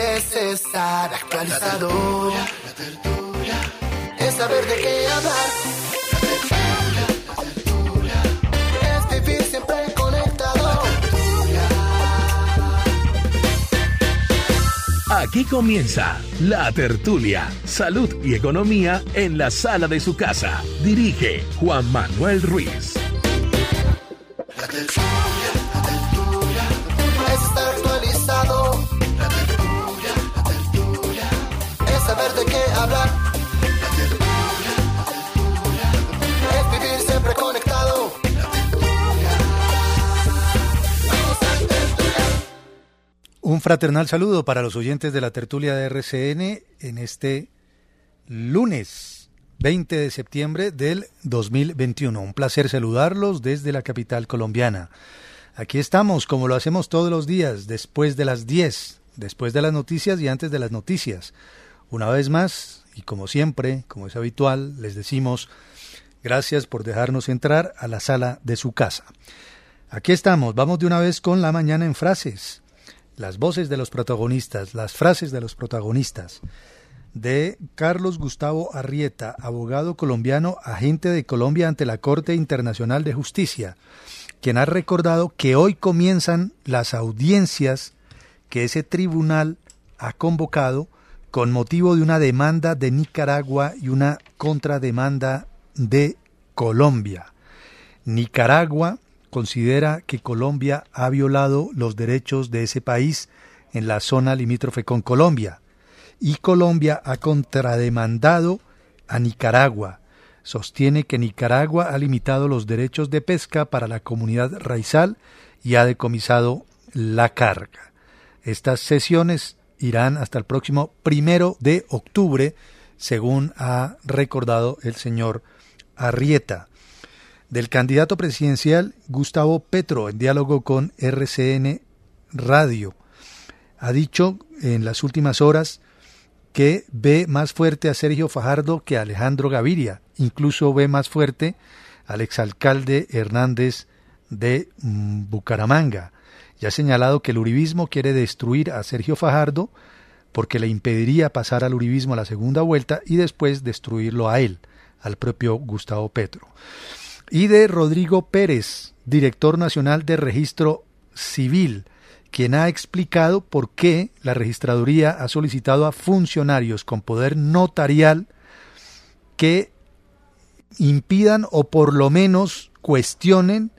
Es estar actualizado. Es saber de qué hablar. Es vivir siempre conectado. Aquí comienza La Tertulia, Salud y Economía en la sala de su casa. Dirige Juan Manuel Ruiz. Es Un fraternal saludo para los oyentes de la tertulia de RCN en este lunes 20 de septiembre del 2021. Un placer saludarlos desde la capital colombiana. Aquí estamos, como lo hacemos todos los días, después de las 10, después de las noticias y antes de las noticias. Una vez más, y como siempre, como es habitual, les decimos gracias por dejarnos entrar a la sala de su casa. Aquí estamos, vamos de una vez con la mañana en frases las voces de los protagonistas, las frases de los protagonistas, de Carlos Gustavo Arrieta, abogado colombiano, agente de Colombia ante la Corte Internacional de Justicia, quien ha recordado que hoy comienzan las audiencias que ese tribunal ha convocado con motivo de una demanda de Nicaragua y una contrademanda de Colombia. Nicaragua considera que Colombia ha violado los derechos de ese país en la zona limítrofe con Colombia y Colombia ha contrademandado a Nicaragua. Sostiene que Nicaragua ha limitado los derechos de pesca para la comunidad raizal y ha decomisado la carga. Estas sesiones irán hasta el próximo primero de octubre, según ha recordado el señor Arrieta del candidato presidencial Gustavo Petro en diálogo con RCN Radio. Ha dicho en las últimas horas que ve más fuerte a Sergio Fajardo que a Alejandro Gaviria. Incluso ve más fuerte al exalcalde Hernández de mm, Bucaramanga. Y ha señalado que el uribismo quiere destruir a Sergio Fajardo porque le impediría pasar al uribismo a la segunda vuelta y después destruirlo a él, al propio Gustavo Petro y de Rodrigo Pérez, director nacional de registro civil, quien ha explicado por qué la registraduría ha solicitado a funcionarios con poder notarial que impidan o por lo menos cuestionen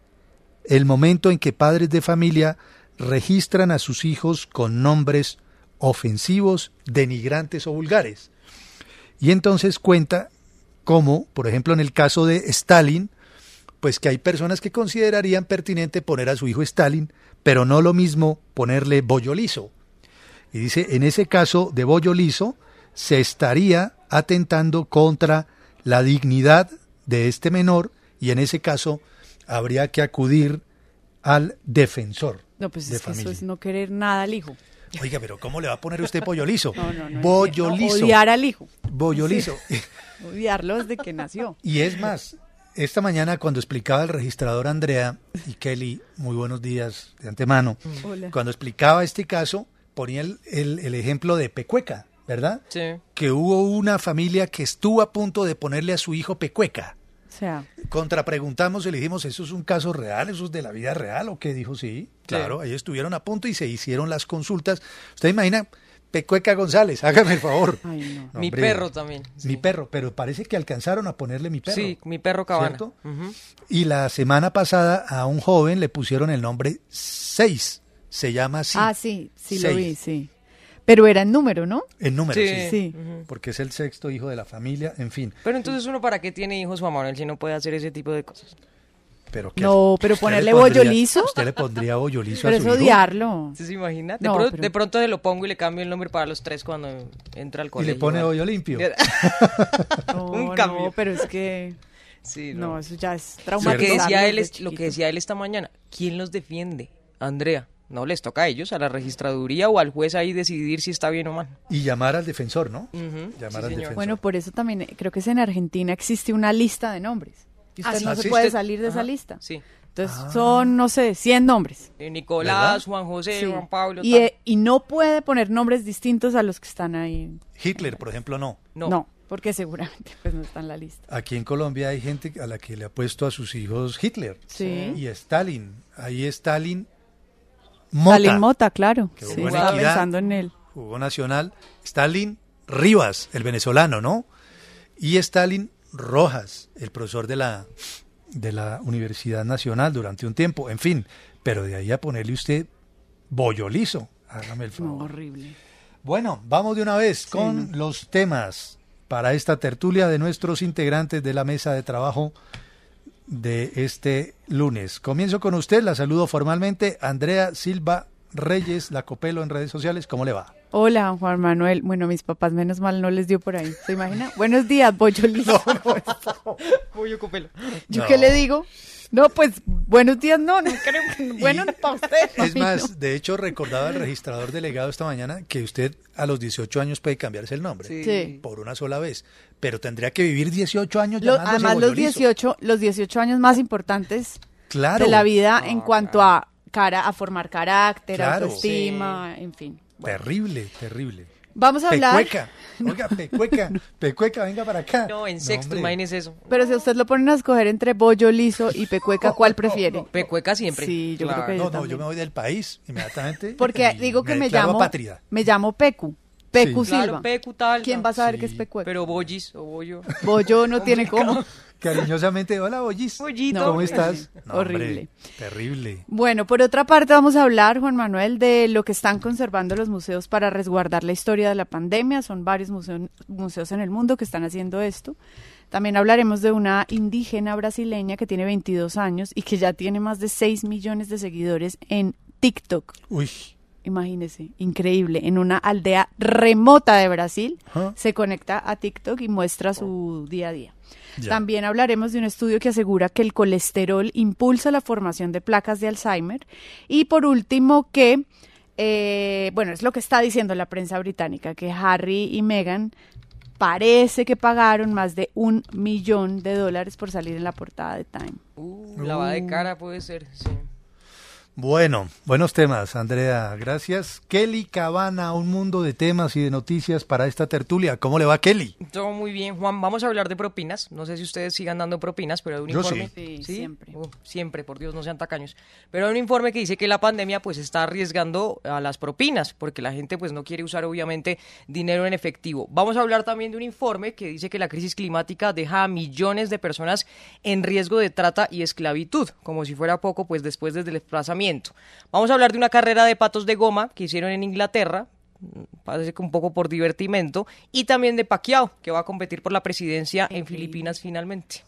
el momento en que padres de familia registran a sus hijos con nombres ofensivos, denigrantes o vulgares. Y entonces cuenta cómo, por ejemplo, en el caso de Stalin, pues que hay personas que considerarían pertinente poner a su hijo Stalin, pero no lo mismo ponerle bollo liso. Y dice, en ese caso de bollo liso, se estaría atentando contra la dignidad de este menor y en ese caso habría que acudir al defensor. No, pues de es que eso es no querer nada al hijo. Oiga, pero ¿cómo le va a poner usted pollo liso? No, no, no. Bollo no. Odiar al hijo. Bollo Sí. Odiarlo desde que nació. Y es más, esta mañana cuando explicaba el registrador Andrea y Kelly, muy buenos días de antemano, Hola. cuando explicaba este caso, ponía el, el- el ejemplo de Pecueca, ¿verdad? Sí. Que hubo una familia que estuvo a punto de ponerle a su hijo Pecueca. O sea, contrapreguntamos y le dijimos, ¿eso es un caso real? ¿Eso es de la vida real? ¿O qué? Dijo, sí, claro, ahí estuvieron a punto y se hicieron las consultas. ¿Usted imagina? Pecueca González, hágame el favor. Ay, no. No, mi hombre, perro también. sí. Mi perro, pero parece que alcanzaron a ponerle mi perro. Sí, mi perro cabana. Y la semana pasada a un joven le pusieron el nombre 6. Se llama así. Ah, sí, sí lo Seis. vi, sí. Pero era en número, ¿no? En número, Sí. sí. Sí. Porque es el sexto hijo de la familia, en fin. Pero entonces uno para qué tiene hijos Juan Manuel si no puede hacer ese tipo de cosas. Pero ¿qué? No, pero ¿Usted le ponerle bollo liso. ¿Usted le pondría bollo liso Pero a es su hijo? odiarlo. ¿Usted se imagina? De, No, pro- pero- de pronto se lo pongo y le cambio el nombre para los tres cuando entra al Y colegio. le pone bollo limpio. No, Un no, cambio. pero es que Sí, no, no. eso ya es Lo traumatizarlo que, decía él desde es, lo que decía él esta mañana, ¿quién los defiende? Andrea, no les toca a ellos, a la registraduría o al juez ahí decidir si está bien o mal. Y llamar al defensor, ¿no? Llamar sí, al señor. defensor. Bueno, por eso también eh, creo que es en Argentina existe una lista de nombres. Usted Ah, no ¿Ah, se puede Usted- salir de esa lista. Sí. Entonces Ah. son, no sé, 100 nombres. Eh, Nicolás, ¿Verdad? Juan José, Sí. Juan Pablo. Y, tal. eh, y no puede poner nombres distintos a los que están ahí. Hitler, por ejemplo, no. no. No, porque seguramente pues no está en la lista. Aquí en Colombia hay gente a la que le ha puesto a sus hijos Hitler. Sí. Y Stalin. Ahí Stalin Mota. Stalin Mota, claro. Que Sí, estaba Equidad. pensando en él. Jugó nacional. Stalin Rivas, el venezolano, ¿no? Y Stalin Rojas, el profesor de la, de la Universidad Nacional durante un tiempo. En fin, pero de ahí a ponerle usted bollo liso. Hágame el No, favor. horrible. Bueno, vamos de una vez con los temas para esta tertulia de nuestros integrantes de la mesa de trabajo de este lunes. Comienzo con usted, la saludo formalmente, Andrea Silva Reyes, la Copelo en redes sociales, ¿cómo le va? Hola, Juan Manuel. Bueno, mis papás menos mal no les dio por ahí. ¿Se imagina? Buenos días, bollo liso. Pollo copelo. ¿Yo No. qué le digo? No, pues buenos días, no, no creo que bueno para usted. Es más, no. de hecho recordaba el registrador delegado esta mañana que usted a los 18 años puede cambiarse el nombre. Sí. Por una sola vez, pero tendría que vivir 18 años Lo- además, los bollo liso. 18, los 18 años más importantes Claro. de la vida en cuanto a cara, a formar carácter, Claro. autoestima, en fin. Terrible, terrible. Vamos a hablar. Pecueca. Oiga, pecueca. Pecueca, venga para acá. No, en sexto, hombre. imagínese eso. Pero si a usted lo ponen a escoger entre bollo liso y pecueca, ¿cuál prefiere? Pecueca siempre. Sí, yo creo que No, yo no, también. yo me voy del país inmediatamente. Porque digo que me, declaro llamo apátrida. me llamo Pecu, Pecu Sí. Silva. Claro, Pecu tal. ¿Quién no. va a saber Sí. qué es pecueca? Pero bollis o bollo. Bollo no tiene cómo. Cariñosamente, hola, Bollis. Bollito. ¿Cómo No, estás? No, hombre, horrible. terrible. Bueno, por otra parte vamos a hablar, Juan Manuel, de lo que están conservando los museos para resguardar la historia de la pandemia. Son varios museo- museos en el mundo que están haciendo esto. También hablaremos de una indígena brasileña que tiene 22 años y que ya tiene más de 6 millones de seguidores en TikTok. Uy, Imagínese, increíble. En una aldea remota de Brasil se conecta a TikTok y muestra su día a día. Ya. También hablaremos de un estudio que asegura que el colesterol impulsa la formación de placas de Alzheimer. Y por último, que, eh, bueno, es lo que está diciendo la prensa británica, que Harry y Meghan parece que pagaron más de un millón de dólares por salir en la portada de Time. Uh, lavada de cara puede ser, sí. Bueno, buenos temas, Andrea, gracias. Kelly Cabana, un mundo de temas y de noticias para esta tertulia. ¿Cómo le va, Kelly? Todo muy bien, Juan. Vamos a hablar de propinas. No sé si ustedes sigan dando propinas, pero hay un Yo informe. sí. Sí, siempre. Uh, siempre, por Dios, no sean tacaños. Pero hay un informe que dice que la pandemia pues está arriesgando a las propinas, porque la gente pues no quiere usar obviamente dinero en efectivo. Vamos a hablar también de un informe que dice que la crisis climática deja a millones de personas en riesgo de trata y esclavitud, como si fuera poco pues después del desplazamiento. Vamos a hablar de una carrera de patos de goma que hicieron en Inglaterra, parece que un poco por divertimento, y también de Pacquiao, que va a competir por la presidencia en Filipinas finalmente.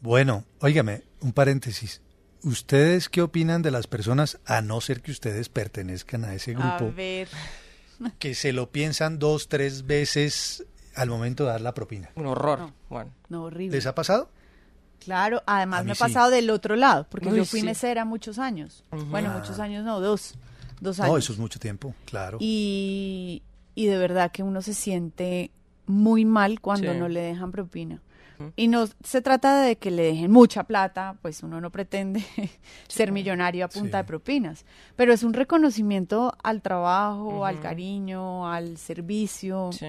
Bueno, óigame, un paréntesis. ¿Ustedes qué opinan de las personas, a no ser que ustedes pertenezcan a ese A grupo, ver. que se lo piensan dos, tres veces al momento de dar la propina? Un horror, No. Juan. No, horrible. ¿Les ha pasado? Claro, además me sí. pasado del otro lado, porque Uy, yo fui sí. mesera muchos años. Bueno, muchos años no, dos. Dos años. No, eso es mucho tiempo, claro. y, y de verdad que uno se siente muy mal cuando Sí. no le dejan propina. Y no se trata de que le dejen mucha plata, pues uno no pretende ser millonario a punta de propinas, pero es un reconocimiento al trabajo, al cariño, al servicio. Sí.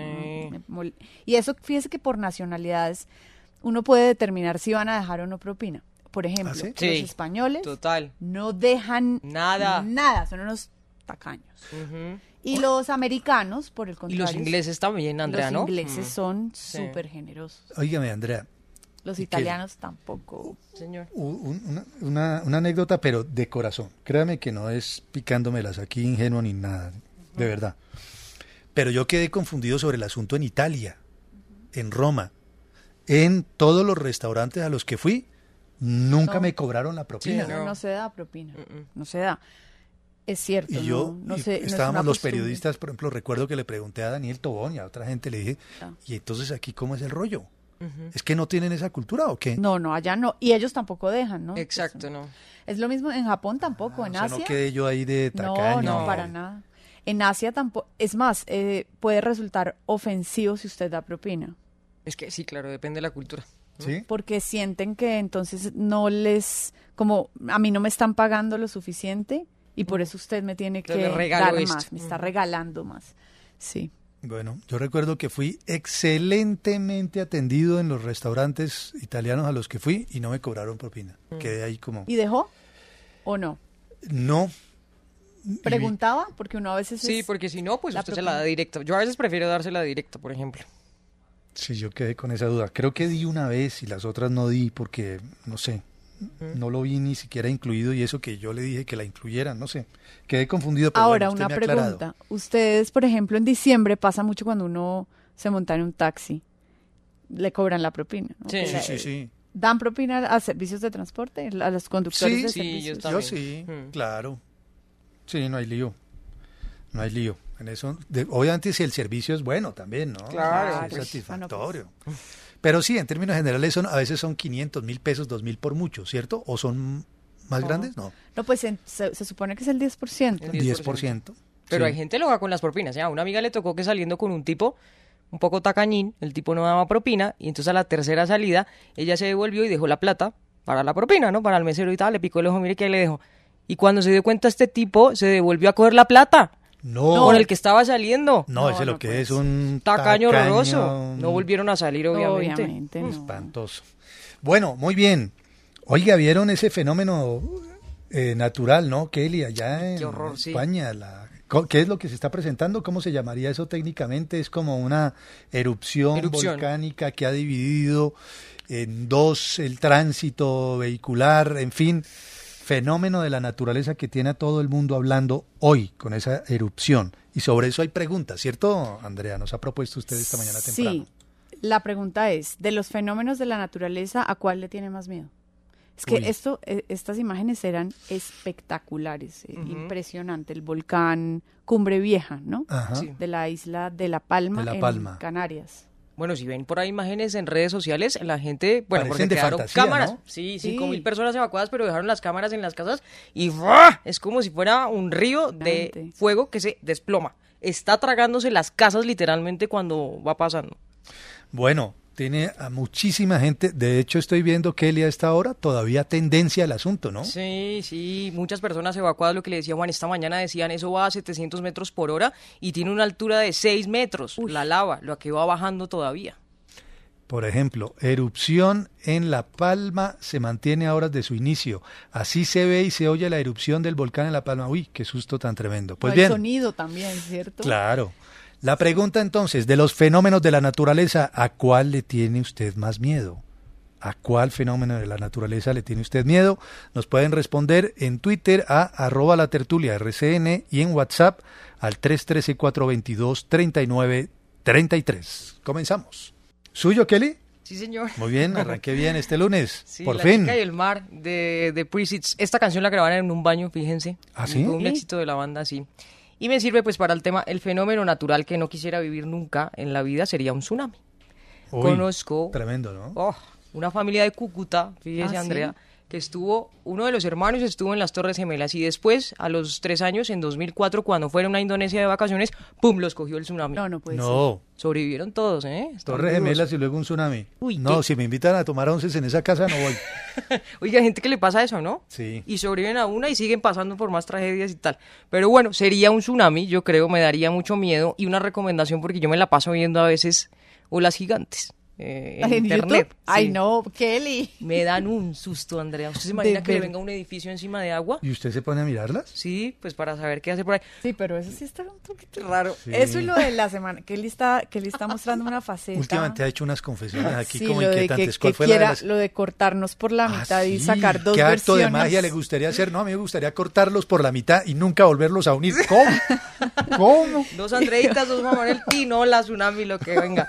Mm, Y eso, fíjese que por nacionalidades uno puede determinar si van a dejar o no propina. Por ejemplo, ¿Ah, sí? los Sí, españoles total. no dejan Nada. nada, son unos tacaños. Y los americanos, por el Y contrario, los ingleses también, Andrea, los ¿no? ingleses Mm. son Sí. súper generosos. Óigame, Andrea, Los ¿Y italianos tampoco. Señor. una, una- una anécdota, pero de corazón. Créame que no es picándomelas aquí ingenuo ni nada, de verdad. Pero yo quedé confundido sobre el asunto en Italia, en Roma. En todos los restaurantes a los que fui, nunca No. me cobraron la propina. Sí, No, No. no se da propina. No se da. Es cierto. Y yo, no, no y sé, no es estábamos los costumbre. periodistas, por ejemplo, recuerdo que le pregunté a Daniel Tobón y a otra gente, le dije, Ah. ¿y entonces aquí cómo es el rollo? ¿Es que no tienen esa cultura o qué? No, no, allá no. Y ellos tampoco dejan, ¿no? Exacto, no. Es lo mismo en Japón tampoco, Ah, en o sea, Asia. no quedé yo ahí de No, tacaño. no, para nada. En Asia tampoco. Es más, eh, puede resultar ofensivo si usted da propina. Es que sí, claro, depende de la cultura. ¿Sí? Porque sienten que entonces no les. Como a mí no me están pagando lo suficiente y por eso usted me tiene que dar esto. más. Me está regalando más. Sí. Bueno, yo recuerdo que fui excelentemente atendido en los restaurantes italianos a los que fui y no me cobraron propina. Quedé ahí como... ¿Y dejó? ¿O no? No. Preguntaba, porque uno a veces. Sí, es- porque si no, pues usted se la da directa. Yo a veces prefiero dársela directa, por ejemplo. Sí, yo quedé con esa duda. Creo que di una vez y las otras no di porque, no sé, no lo vi ni siquiera incluido y eso que yo le dije que la incluyeran, no sé. Quedé confundido, pero Ahora, bueno, usted una me ha aclarado. pregunta. Ustedes, por ejemplo, en diciembre pasa mucho cuando uno se monta en un taxi. Le cobran la propina. ¿no? Sí. Sí, sí, sí. ¿Dan propina a servicios de transporte? ¿A los conductores Sí, de sí, servicios? yo Yo sí, claro. Sí, no hay lío. No hay lío. En eso, de- obviamente si el servicio es bueno también, ¿no? Claro. Es Pues, satisfactorio. Pero sí, en términos generales son a veces son 500 mil pesos, 2 mil por mucho, ¿cierto? ¿O son más No. grandes? No, No, pues en- se, se supone que es el 10%. El 10%. Pero Sí. hay gente loca con las propinas. ¿eh? A una amiga le tocó que saliendo con un tipo un poco tacañín, el tipo no daba propina, y entonces a la tercera salida ella se devolvió y dejó la plata para la propina, ¿no? Para el mesero y tal, le picó el ojo, mire que ahí le dejó. Y cuando se dio cuenta este tipo, se devolvió a coger la plata No, con el que estaba saliendo. no, No, ese no lo que es un Tacaño tacaño horroroso. No volvieron a salir, obviamente. Obviamente, no. espantoso. Bueno, muy bien. Oiga, ¿vieron ese fenómeno eh, natural, no, Kelly, allá en Qué horror, sí. España? La, ¿Qué es lo que se está presentando? ¿Cómo se llamaría eso técnicamente? Es como una erupción, Erupción. volcánica que ha dividido en dos el tránsito vehicular, en fin, fenómeno de la naturaleza que tiene a todo el mundo hablando hoy con esa erupción. Y sobre eso hay preguntas, ¿cierto, Andrea? Nos ha propuesto usted esta mañana temprano. Sí. La pregunta es, de los fenómenos de la naturaleza, ¿a cuál le tiene más miedo? Es que Uy. esto, eh, estas imágenes eran espectaculares, eh, impresionante. El volcán Cumbre Vieja, ¿no? Ajá. Sí. De la isla de La Palma, De La en Palma. Canarias. Bueno, si ven por ahí imágenes en redes sociales, la gente, bueno, Parecen porque de quedaron fantasía, cámaras, ¿no? sí, Sí. cinco mil personas evacuadas, pero dejaron las cámaras en las casas y ¡buah! es como si fuera un río de fuego que se desploma. Está tragándose las casas literalmente cuando va pasando. Bueno, tiene a muchísima gente. De hecho, estoy viendo Kelly a esta hora todavía tendencia al asunto, ¿no? Sí, sí, muchas personas evacuadas, lo que le decía Juan, esta mañana decían eso va a 700 metros por hora y tiene una altura de 6 metros, la lava, lo que va bajando todavía. Por ejemplo, erupción en La Palma se mantiene a horas de su inicio. Así se ve y se oye la erupción del volcán en La Palma. Uy, qué susto tan tremendo. Pues No, el bien. sonido también, ¿cierto? Claro. La pregunta entonces, de los fenómenos de la naturaleza, ¿a cuál le tiene usted más miedo? ¿A cuál fenómeno de la naturaleza le tiene usted miedo? Nos pueden responder en Twitter a arroba la tertulia RCN y en WhatsApp al 313-422-3933. Comenzamos. ¿Suyo, Kelly? Sí, señor. Muy bien, arranqué bien este lunes. Sí, Por la fin. chica y el mar de, de Presets. Esta canción la grabaron en un baño, fíjense. ¿Ah, sí? Fue un éxito de la banda, sí. Y me sirve pues para el tema, el fenómeno natural que no quisiera vivir nunca en la vida sería un tsunami. Uy, Conozco Tremendo, ¿no? oh, una familia de Cúcuta, fíjese ¿Ah, sí? Que estuvo, uno de los hermanos estuvo en las Torres Gemelas y después, a los tres años, en 2004, cuando fueron a Indonesia de vacaciones, ¡pum!, los cogió el tsunami. No, no puede ser. no. Sobrevivieron todos, ¿eh? Están Torres vivos. Gemelas y luego un tsunami. Uy, no, qué- si me invitan a tomar once en esa casa no voy. Oiga, gente que le pasa eso, ¿no? Sí. Y sobreviven a una y siguen pasando por más tragedias y tal. Pero bueno, sería un tsunami, yo creo, me daría mucho miedo y una recomendación porque yo me la paso viendo a veces olas gigantes. Eh, ¿En en internet. YouTube? Ay, Sí. no, Kelly. Me dan un susto, Andrea. ¿Usted se imagina De que le ver- venga un edificio encima de agua? ¿Y usted se pone a mirarlas? Sí, pues para saber qué hace por ahí. Sí, pero eso sí está un poquito Raro. Eso y lo de la semana. Kelly está, Kelly está mostrando una faceta. Últimamente ha hecho unas confesiones aquí Sí, como lo de que, inquietantes. que ¿Cuál fue la de las- lo de cortarnos por la Ah, mitad y sí, sacar dos ¿Qué acto de magia le gustaría hacer? No, a mí me gustaría cortarlos por la mitad y nunca volverlos a unir. ¿Cómo? ¿Cómo? Dos Andreitas, dos Manuel Tino, la Tsunami, lo que venga.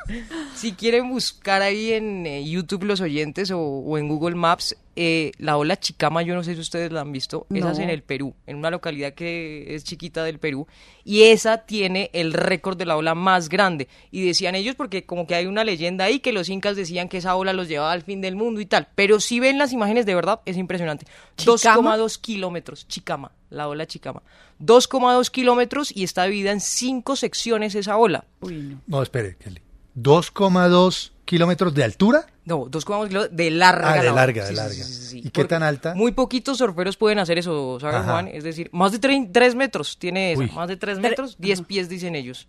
Si quieren buscar ahí en eh, YouTube los oyentes o, o en Google Maps, eh, la ola Chicama, yo no sé si ustedes la han visto, esa es No. en el Perú, en una localidad que es chiquita del Perú, y esa tiene el récord de la ola más grande. Y decían ellos, porque como que hay una leyenda ahí, que los incas decían que esa ola los llevaba al fin del mundo y tal, pero si ven las imágenes de verdad, es impresionante. ¿Chicama? 2,2 kilómetros, Chicama, la ola Chicama. 2,2 kilómetros y está dividida en cinco secciones esa ola. Uy, no. No, espere, Kelly. 2,2 kilómetros de altura. No, 2,2 kilómetros de larga. Ah, de larga, de Sí, sí, larga. sí, sí, sí. ¿Y qué Porque tan alta? Muy poquitos surferos pueden hacer eso, ¿sabes, Ajá. Juan? Es decir, más de 3 metros tiene esa. Más de 3 metros, 10 pies dicen ellos.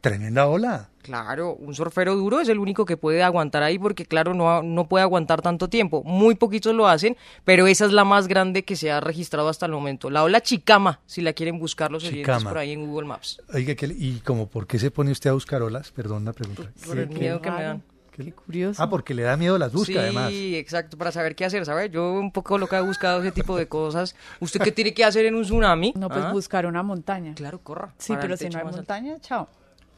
Tremenda ola. Claro, un surfero duro es el único que puede aguantar ahí porque, claro, no, no puede aguantar tanto tiempo. Muy poquitos lo hacen, pero esa es la más grande que se ha registrado hasta el momento. La ola Chicama, si la quieren buscar los oyentes por ahí en Google Maps. Oiga, ¿y como por qué se pone usted a buscar olas? Perdón la pregunta. Por el miedo que me dan. Qué curioso. Ah, porque le da miedo las busca, sí, además. exacto, para saber qué hacer, ¿sabes? Yo un poco lo que he buscado ese tipo de cosas. ¿Usted qué tiene que hacer en un tsunami? No, pues Ah, buscar una montaña. Claro, corra. Sí, pero si no hay montaña, chao.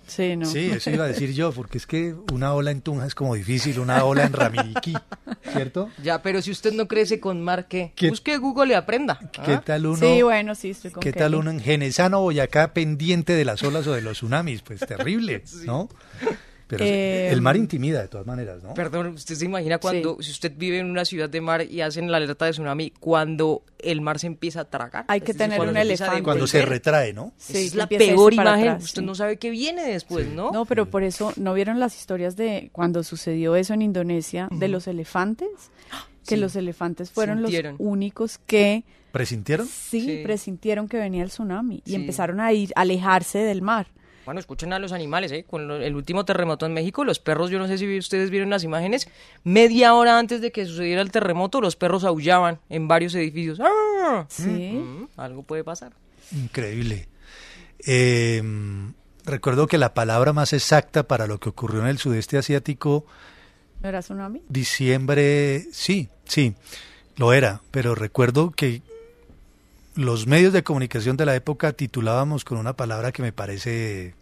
Sí, no. Sí, eso iba a decir yo, porque es que una ola en Tunja es como difícil, una ola en Ramiriquí, ¿cierto? Ya, pero si usted no crece con mar, ¿qué? ¿Qué- Busque Google y aprenda. ¿Qué ¿ah? tal uno? Sí, bueno, sí, estoy con ¿Qué tal uno en Genesano, Boyacá, pendiente de las olas o de los tsunamis? Pues terrible, ¿no? Pero Eh, el mar intimida de todas maneras, ¿no? Perdón, ¿usted se imagina cuando, si usted vive en una ciudad de mar y hacen la alerta de tsunami, cuando el mar se empieza a tragar? Hay que tener un elefante. Cuando se retrae, ¿no? Esa Sí, es la peor imagen. atrás, usted sí. no sabe qué viene después, ¿no? No, pero por eso, ¿no vieron las historias de cuando sucedió eso en Indonesia de los elefantes? Que Sí. los elefantes fueron Sintieron. los únicos que ¿Presintieron? sí, Sí. presintieron que venía el tsunami y Sí. empezaron a ir, a alejarse del mar. Bueno, escuchen a los animales, ¿eh? Con lo- el último terremoto en México, los perros, yo no sé si ustedes vieron las imágenes, media hora antes de que sucediera el terremoto, los perros aullaban en varios edificios. ¡Ah! Sí. Mm, algo puede pasar. Increíble. Eh, recuerdo que la palabra más exacta para lo que ocurrió en el sudeste asiático, ¿No era tsunami? diciembre, sí, sí, lo era, pero recuerdo que los medios de comunicación de la época titulábamos con una palabra que me parece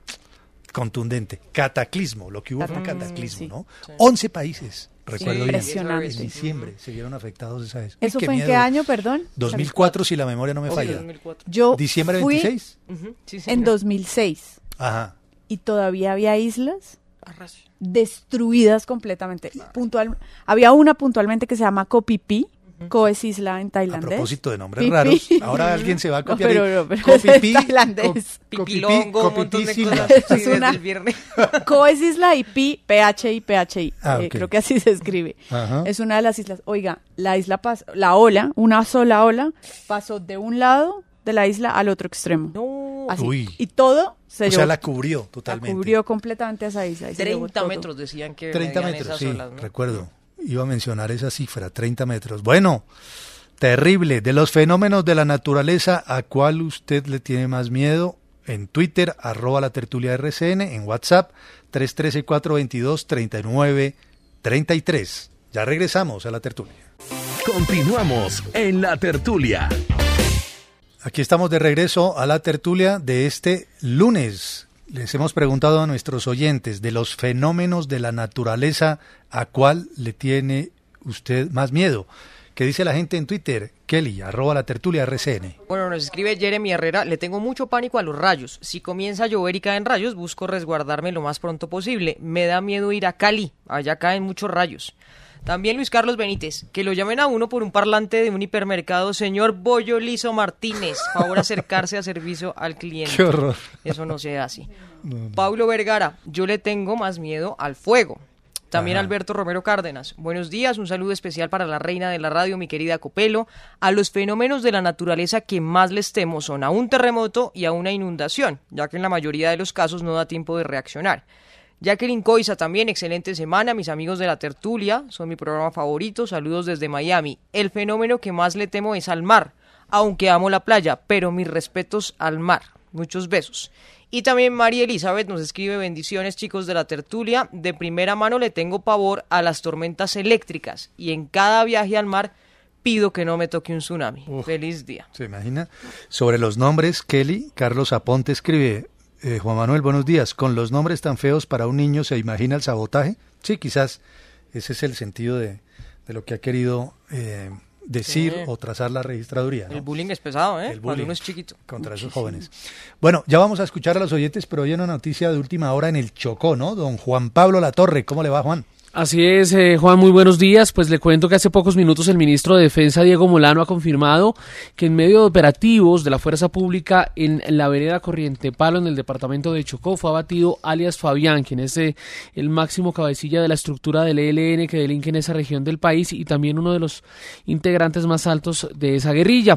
contundente, cataclismo, lo que hubo fue un Cataclismo, cataclismo, sí. ¿no? 11 países, recuerdo bien, Impresionante. en diciembre se vieron afectados esa vez. ¿Eso Uy, fue en qué año, perdón? 2004, si la memoria no me falla. 2004. Yo Diciembre fui 26. Ujú, sí, en señora. 2006 Ajá. y todavía había islas Arras. destruidas completamente. Puntual, había una puntualmente que se llama Kopipi, Ko es isla en A tailandés. propósito de nombres Pipi. raros, ahora alguien se va a No, copiar. pero- y- no, pero es tailandés. Pipilongo, un montón de cosas. Es una- el viernes. Isla y Pi, PHI, PHI. Ah, Eh, ok. creo que así se escribe. Ajá. Es una de las islas. Oiga, la isla pasó, la ola, una sola ola, pasó de un lado de la isla al otro extremo. No, Así. Uy. Y todo se O llevó- sea, la cubrió la totalmente. cubrió completamente a esa isla. y se llevó 30 todo. metros decían que 30 medían metros, esas sí, olas, ¿no? recuerdo. Iba a mencionar esa cifra, 30 metros. Bueno, terrible. De los fenómenos de la naturaleza, ¿a cuál usted le tiene más miedo? En Twitter, arroba la tertulia RCN, en WhatsApp, 313-422-3933. Ya regresamos a la tertulia. Continuamos en la tertulia. Aquí estamos de regreso a la tertulia de este lunes. Les hemos preguntado a nuestros oyentes de los fenómenos de la naturaleza, ¿a cuál le tiene usted más miedo? ¿Qué dice la gente en Twitter? Kelly, arroba la tertulia RCN. Bueno, nos escribe Jeremy Herrera, le tengo mucho pánico a los rayos. Si comienza a llover y caen rayos, busco resguardarme lo más pronto posible. Me da miedo ir a Cali, allá caen muchos rayos. También Luis Carlos Benítez, que lo llamen a uno por un parlante de un hipermercado, señor Bollo Lizo Martínez, favor acercarse a servicio al cliente. Qué horror. Eso no se hace. Paulo Vergara, yo le tengo más miedo al fuego. También Ajá. Alberto Romero Cárdenas. Buenos días, un saludo especial para la reina de la radio, mi querida Copelo. A los fenómenos de la naturaleza que más les temo son a un terremoto y a una inundación, ya que en la mayoría de los casos no da tiempo de reaccionar. Jacqueline Coiza también, excelente semana. Mis amigos de la tertulia, son mi programa favorito. Saludos desde Miami. El fenómeno que más le temo es al mar, aunque amo la playa, pero mis respetos al mar. Muchos besos. Y también María Elizabeth nos escribe bendiciones chicos de la tertulia. De primera mano le tengo pavor a las tormentas eléctricas y en cada viaje al mar pido que no me toque un tsunami. Uf. Feliz día. ¿Se imagina? Sobre los nombres, Kelly, Carlos Aponte escribe, eh, Juan Manuel, buenos días. Con los nombres tan feos para un niño, ¿se imagina el sabotaje? Sí, quizás ese es el sentido de, de lo que ha querido eh, decir Sí. o trazar la registraduría. ¿no? El bullying es pesado, ¿eh? El bullying uno es chiquito. Contra esos jóvenes. Bueno, ya vamos a escuchar a los oyentes, pero hoy hay una noticia de última hora en el Chocó, ¿no? Don Juan Pablo Latorre, ¿cómo le va, Juan? Así es, eh, Juan, muy buenos días. Pues le cuento que hace pocos minutos el ministro de Defensa, Diego Molano, ha confirmado que en medio de operativos de la Fuerza Pública en la vereda Corriente Palo, en el departamento de Chocó, fue abatido alias Fabián, quien es eh, el máximo cabecilla de la estructura del ELN que delinque en esa región del país y también uno de los integrantes más altos de esa guerrilla.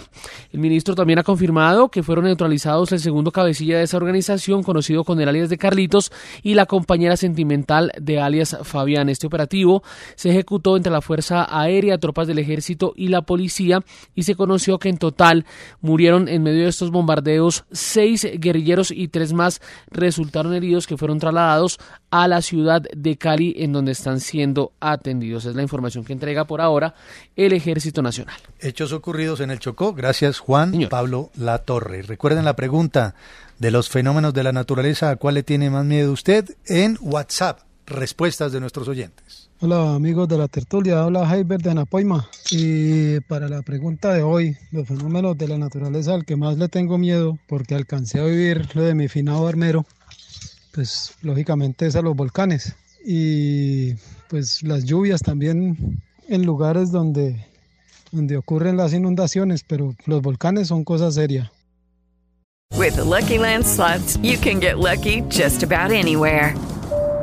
El ministro también ha confirmado que fueron neutralizados el segundo cabecilla de esa organización, conocido con el alias de Carlitos, y la compañera sentimental de alias Fabián. Este operativo se ejecutó entre la Fuerza Aérea, tropas del Ejército y la policía y se conoció que en total murieron en medio de estos bombardeos seis guerrilleros y tres más resultaron heridos que fueron trasladados a la ciudad de Cali en donde están siendo atendidos. Es la información que entrega por ahora el Ejército Nacional. Hechos ocurridos en el Chocó. Gracias, Juan Pablo Latorre. Recuerden la pregunta de los fenómenos de la naturaleza, ¿a cuál le tiene más miedo usted? En WhatsApp. Respuestas de nuestros oyentes. Hola amigos de la tertulia, habla Heiber de Anapoima y para la pregunta de hoy, los fenómenos de la naturaleza al que más le tengo miedo porque alcancé a vivir lo de mi finado armero, pues lógicamente es a los volcanes y pues las lluvias también en lugares donde, donde ocurren las inundaciones, pero los volcanes son cosa seria. With the Lucky Land slots, you can get lucky just about anywhere.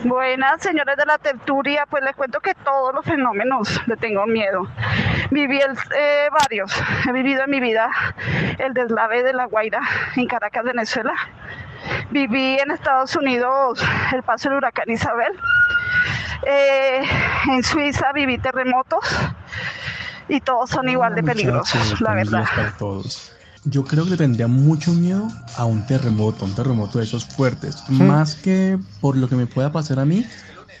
Buenas, señores de la tertulia, pues les cuento que todos los fenómenos le tengo miedo. Viví el, eh, varios, he vivido en mi vida el deslave de la Guaira en Caracas, Venezuela. Viví en Estados Unidos el paso del huracán Isabel. Eh, en Suiza viví terremotos y todos son igual de peligrosos, la verdad. para todos. Yo creo que le tendría mucho miedo a un terremoto, un terremoto de esos fuertes, más que por lo que me pueda pasar a mí,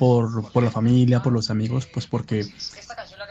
por, por la familia, por los amigos, pues porque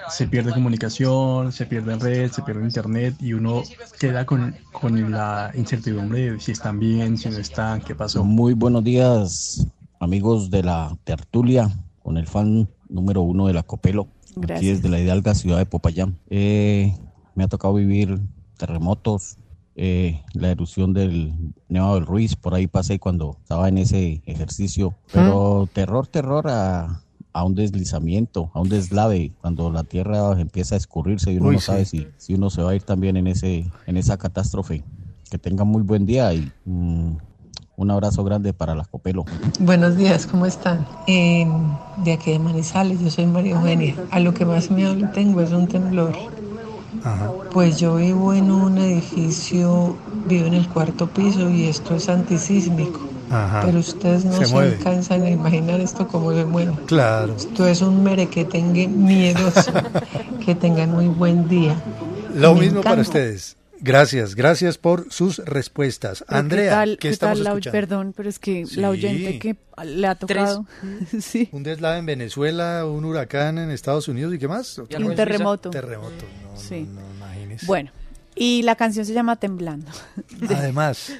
se pierde comunicación, se pierde red, se pierde internet y uno queda con, con la incertidumbre de si están bien, si no están, qué pasó. Muy buenos días, amigos de la tertulia, con el fan número uno de la Copelo, aquí Gracias. desde la Hidalga, ciudad de Popayán. Eh, me ha tocado vivir terremotos, eh, la erupción del Nevado del Ruiz, por ahí pasé cuando estaba en ese ejercicio, pero terror, terror a, a un deslizamiento, a un deslave, cuando la tierra empieza a escurrirse y uno Uy, no sí. sabe si, si uno se va a ir también en, ese, en esa catástrofe. Que tengan muy buen día y mm, un abrazo grande para la Copelo. Buenos días, ¿cómo están? Eh, de aquí de Manizales, yo soy María Eugenia. A lo que más miedo le tengo es un temblor. Pues yo vivo en un edificio, vivo en el cuarto piso y esto es antisísmico. Ajá. Pero ustedes no Se alcanzan a imaginar esto como se mueve. Claro. Esto es un merequetengue miedoso. que tengan muy buen día. Lo Me mismo para ustedes. Gracias, gracias por sus respuestas. Pero Andrea, ¿qué tal, ¿qué qué estamos tal la- escuchando? perdón, pero es que Sí. la oyente que le ha tocado. sí. Un deslave en Venezuela, un huracán en Estados Unidos y qué más? Y un terremoto. Terremoto, no, Sí. no, imagínese. Bueno, y la canción se llama Temblando. de- Además,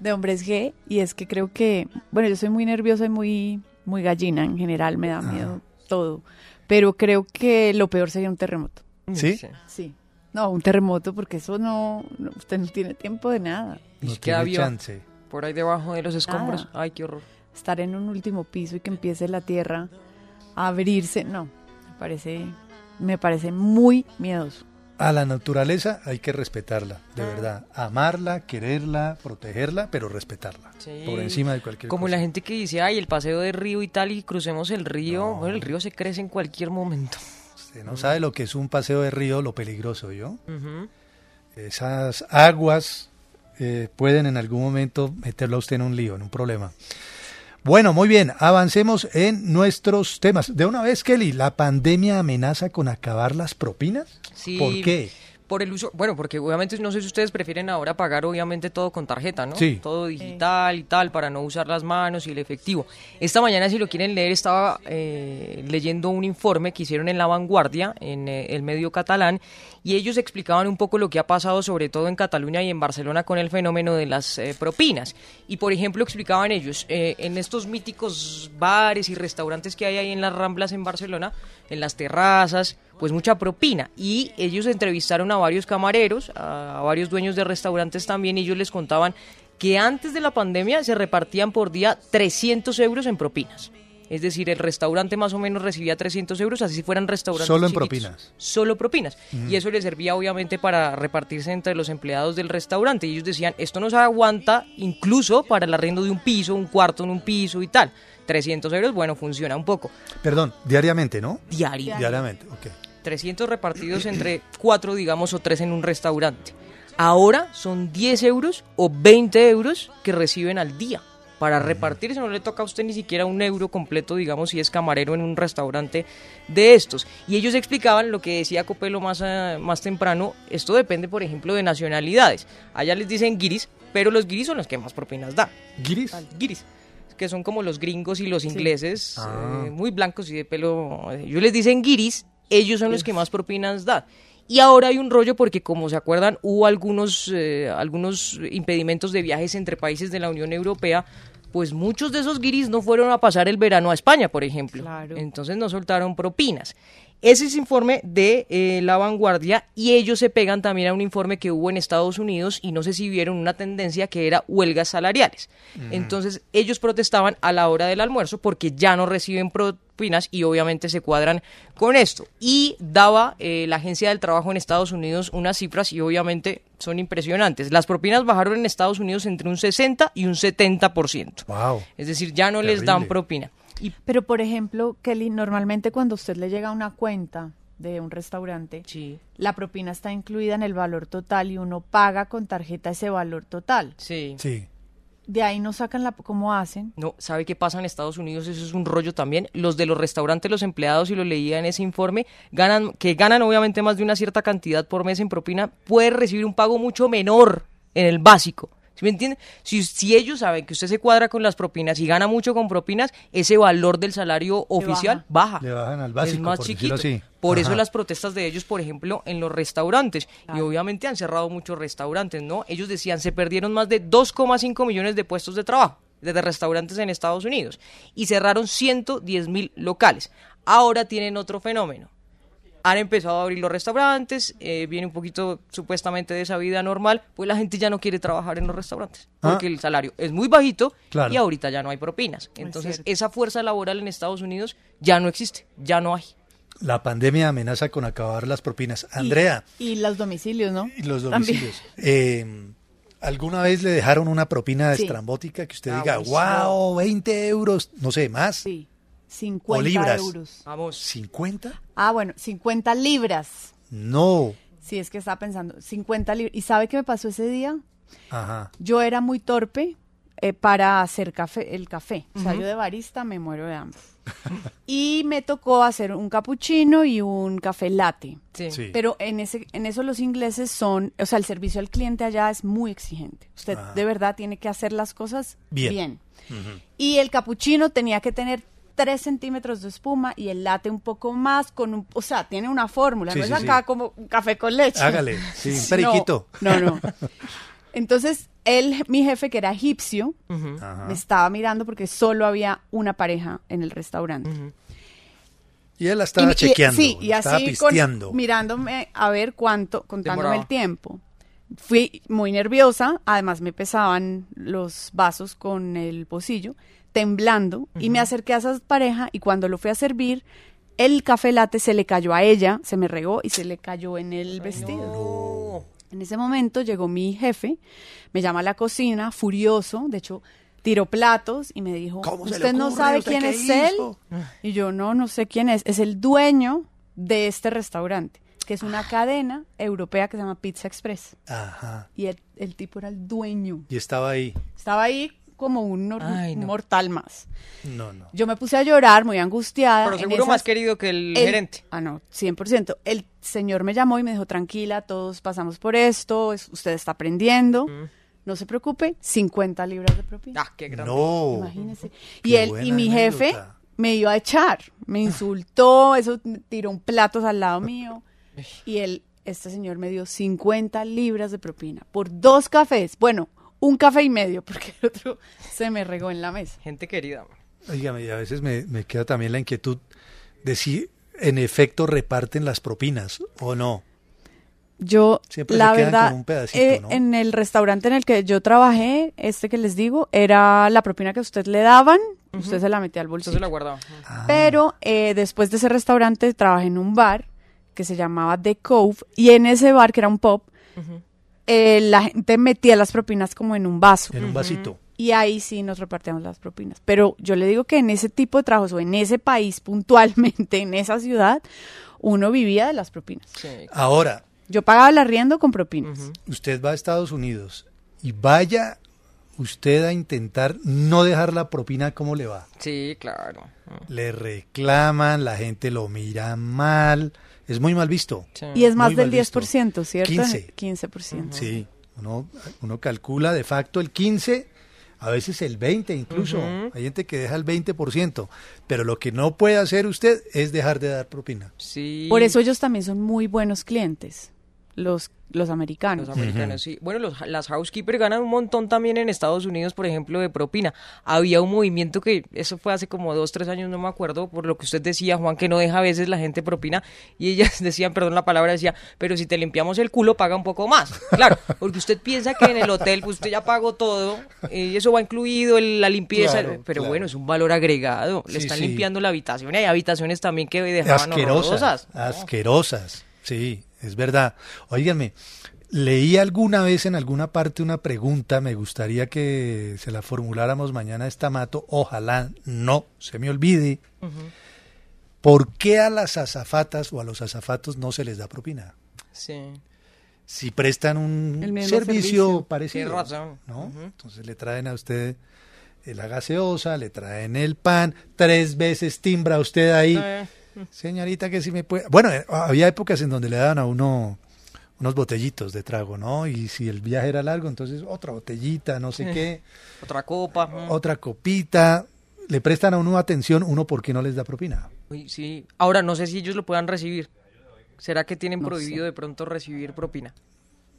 de Hombres G y es que creo que, bueno, yo soy muy nerviosa y muy, muy gallina en general, me da miedo todo, pero creo que lo peor sería un terremoto. ¿sí? Sí. No, un terremoto porque eso no, no- usted no tiene tiempo de nada. No tiene viva chance. por ahí debajo de los escombros. Nada. Ay, qué horror. Estar en un último piso y que empiece la tierra a abrirse, no, me parece, me parece muy miedoso. A la naturaleza hay que respetarla, de verdad. Amarla, quererla, protegerla, pero respetarla. Sí. Por encima de cualquier Como cosa. la gente que dice, ay, el paseo de río y tal, y crucemos el río. Bueno, el río se crece en cualquier momento. Usted no sabe lo que es un paseo de río, lo peligroso, ¿yo? Esas aguas eh, pueden en algún momento meterlo a usted en un lío, en un problema. Bueno, muy bien, avancemos en nuestros temas. De una vez, Kelly, ¿la pandemia amenaza con acabar las propinas? Sí. ¿Por qué? Por el uso, bueno, porque obviamente no sé si ustedes prefieren ahora pagar obviamente todo con tarjeta, ¿no? Sí. Todo digital y tal para no usar las manos y el efectivo. Esta mañana si lo quieren leer estaba eh, leyendo un informe que hicieron en La Vanguardia, en eh, el medio catalán, y ellos explicaban un poco lo que ha pasado sobre todo en Cataluña y en Barcelona con el fenómeno de las eh, propinas. Y por ejemplo explicaban ellos, eh, en estos míticos bares y restaurantes que hay ahí en las Ramblas en Barcelona, en las terrazas, pues mucha propina. Y ellos entrevistaron a varios camareros, a, varios dueños de restaurantes también, y ellos les contaban que antes de la pandemia se repartían por día 300 euros en propinas. Es decir, el restaurante más o menos recibía 300 euros, así si fueran restaurantes Solo en chiquitos. propinas. Solo propinas. Mm. Y eso les servía obviamente para repartirse entre los empleados del restaurante. Y ellos decían, esto nos aguanta incluso para el arriendo de un piso, un cuarto en un piso y tal. 300 euros, bueno, funciona un poco. Perdón, diariamente, ¿no? Diario. Diariamente, ok. 300 repartidos entre cuatro, digamos, o tres en un restaurante. Ahora son 10 euros o 20 euros que reciben al día. Para repartirse no le toca a usted ni siquiera un euro completo, digamos, si es camarero en un restaurante de estos. Y ellos explicaban lo que decía Copelo más, eh, más temprano. Esto depende, por ejemplo, de nacionalidades. Allá les dicen guiris, pero los guiris son los que más propinas dan. ¿Guiris? Guiris que son como los gringos y los ingleses, Ah. eh, muy blancos y de pelo. Ellos les dicen guiris, ellos son los que más propinas dan. Y ahora hay un rollo porque, como se acuerdan, hubo algunos, eh, algunos impedimentos de viajes entre países de la Unión Europea. Pues muchos de esos guiris no fueron a pasar el verano a España, por ejemplo. Entonces no soltaron propinas. Ese es informe de eh, La Vanguardia y ellos se pegan también a un informe que hubo en Estados Unidos y no sé si vieron una tendencia que era huelgas salariales. Entonces ellos protestaban a la hora del almuerzo porque ya no reciben propinas y obviamente se cuadran con esto. Y daba eh, la agencia del trabajo en Estados Unidos unas cifras y obviamente son impresionantes. Las propinas bajaron en Estados Unidos entre un 60 y un 70%. Wow. Es decir, ya no les dan Terrible. Propina. Pero, por ejemplo, Kelly, normalmente cuando usted le llega una cuenta de un restaurante, la propina está incluida en el valor total y uno paga con tarjeta ese valor total. Sí. Sí. De ahí no sacan la... ¿Cómo hacen? No, ¿sabe qué pasa en Estados Unidos? Eso es un rollo también. Los de los restaurantes, los empleados, y lo leía en ese informe, ganan, que ganan obviamente más de una cierta cantidad por mes en propina, pueden recibir un pago mucho menor en el básico. ¿Sí me entiende? Si, si ellos saben que usted se cuadra con las propinas y gana mucho con propinas, ese valor del salario oficial baja. Le bajan al básico, es más por chiquito. así. Por Ajá. eso las protestas de ellos, por ejemplo, en los restaurantes. Y obviamente han cerrado muchos restaurantes, ¿no? Ellos decían, se perdieron más de 2,5 millones de puestos de trabajo desde restaurantes en Estados Unidos. Y cerraron 110 mil locales. Ahora tienen otro fenómeno. Han empezado a abrir los restaurantes, eh, viene un poquito supuestamente de esa vida normal, pues la gente ya no quiere trabajar en los restaurantes, Ah. porque el salario es muy bajito Claro. y ahorita ya no hay propinas. Entonces, esa fuerza laboral en Estados Unidos ya no existe, ya no hay. La pandemia amenaza con acabar las propinas. Andrea, Y los domicilios, ¿no? y los domicilios. eh, ¿Alguna vez le dejaron una propina Sí. estrambótica que usted Ah, diga, wow, 20 euros, no sé, más? Sí, 50 ¿O libras? euros. Vamos. ¿50? Ah, bueno, 50 libras. No. Sí, es que estaba pensando, 50 libras. ¿Y sabe qué me pasó ese día? Ajá. Yo era muy torpe eh, para hacer café, el café. O sea, yo de barista me muero de hambre. y me tocó hacer un cappuccino y un café latte. Sí. Sí. Pero en ese en eso los ingleses son, o sea, el servicio al cliente allá es muy exigente. Usted Ah. de verdad tiene que hacer las cosas Bien. bien. Y el cappuccino tenía que tener 3 centímetros de espuma y el latte un poco más, con un, o sea, tiene una fórmula, Sí, no sí, es sí. acá como un café con leche. Hágale, sí, un No, periquito. No, no. Entonces, él, mi jefe, que era egipcio, Ajá. me estaba mirando porque solo había una pareja en el restaurante. Y él la estaba Y- y- chequeando, sí, y estaba así con- pisteando. mirándome a ver cuánto, contándome Demoraba. el tiempo. Fui muy nerviosa, además me pesaban los vasos con el pocillo, temblando, y me acerqué a esa pareja y cuando lo fui a servir, el café latte se le cayó a ella, se me regó y se le cayó en el vestido. En ese momento llegó mi jefe, me llama a la cocina, furioso, de hecho tiró platos y me dijo, ¿Cómo se le ¿usted no sabe ¿Usted quién es él? Y yo, no, no sé quién es. Es el dueño de este restaurante, que es una cadena europea que se llama Pizza Express. Ajá. Y el, el tipo era el dueño. Y estaba ahí. Estaba ahí como un nor- Ay, no. mortal más. No, no. Yo me puse a llorar, muy angustiada. Pero seguro más querido que el, el- gerente. Ah, no, 100%. El señor me llamó y me dijo, tranquila, todos pasamos por esto, es- usted está aprendiendo, no se preocupe, 50 libras de propina. Ah, qué grande. No. Imagínese. Qué Y él y mi jefe anécdota. me iba a echar, me insultó, eso tiró un platos al lado mío y él, este señor me dio 50 libras de propina por dos cafés. Bueno, un café y medio porque el otro se me regó en la mesa. Gente querida. Óigame, y a veces me, me queda también la inquietud de si en efecto reparten las propinas o no. Yo, Siempre la se quedan verdad, con un pedacito, eh, ¿no? en el restaurante en el que yo trabajé, este que les digo, era la propina que a usted le daban, usted se la metía al Usted bolsillo. se la guardaba. Ah. Pero eh, después de ese restaurante trabajé en un bar que se llamaba The Cove y en ese bar, que era un pub, eh, la gente metía las propinas como en un vaso. En un vasito. Y ahí sí nos repartíamos las propinas. Pero yo le digo que en ese tipo de trabajos o en ese país puntualmente, en esa ciudad, uno vivía de las propinas. Ahora, Yo pagaba el arriendo con propinas. usted va a Estados Unidos y vaya usted a intentar no dejar la propina, ¿cómo le va? Sí, claro. Le reclaman, la gente lo mira mal, es muy mal visto. Y es más Muy del mal visto. 10%, ¿cierto? 15. 15%. Sí, uno, uno calcula de facto el 15, a veces el 20 incluso. Ujú. Hay gente que deja el 20%, pero lo que no puede hacer usted es dejar de dar propina. Sí. Por eso ellos también son muy buenos clientes, los, los americanos. Los americanos, sí. Bueno, los, las housekeepers ganan un montón también en Estados Unidos, por ejemplo, de propina. Había un movimiento que, eso fue hace como dos, tres años, no me acuerdo, por lo que usted decía, Juan, que no deja a veces la gente propina. Y ellas decían, perdón la palabra, decía, pero si te limpiamos el culo, paga un poco más. Claro, porque usted piensa que en el hotel, pues usted ya pagó todo, eh, y eso va incluido el- la limpieza. Claro, pero claro. bueno, es un valor agregado. Le Sí, están sí. limpiando la habitación. y Hay habitaciones también que dejaban asquerosas, horrorosas. asquerosas, sí, es verdad. Óiganme, leí alguna vez en alguna parte una pregunta, me gustaría que se la formuláramos mañana a esta mato, ojalá no se me olvide. ¿Por qué a las azafatas o a los azafatos no se les da propina? Sí. Si prestan un servicio, servicio. parecido, Tiene razón. ¿no? Entonces le traen a usted eh, la gaseosa, le traen el pan, tres veces timbra usted ahí. Señorita, que si me puede... Bueno, eh, había épocas en donde le daban a uno unos botellitos de trago, ¿no? Y si el viaje era largo, entonces otra botellita, no sé Sí. qué, Otra copa. mm. otra copita. Le prestan a uno atención, uno por qué no les da propina. Uy, sí. Ahora, no sé si ellos lo puedan recibir. ¿Será que tienen No prohibido sé. de pronto recibir propina?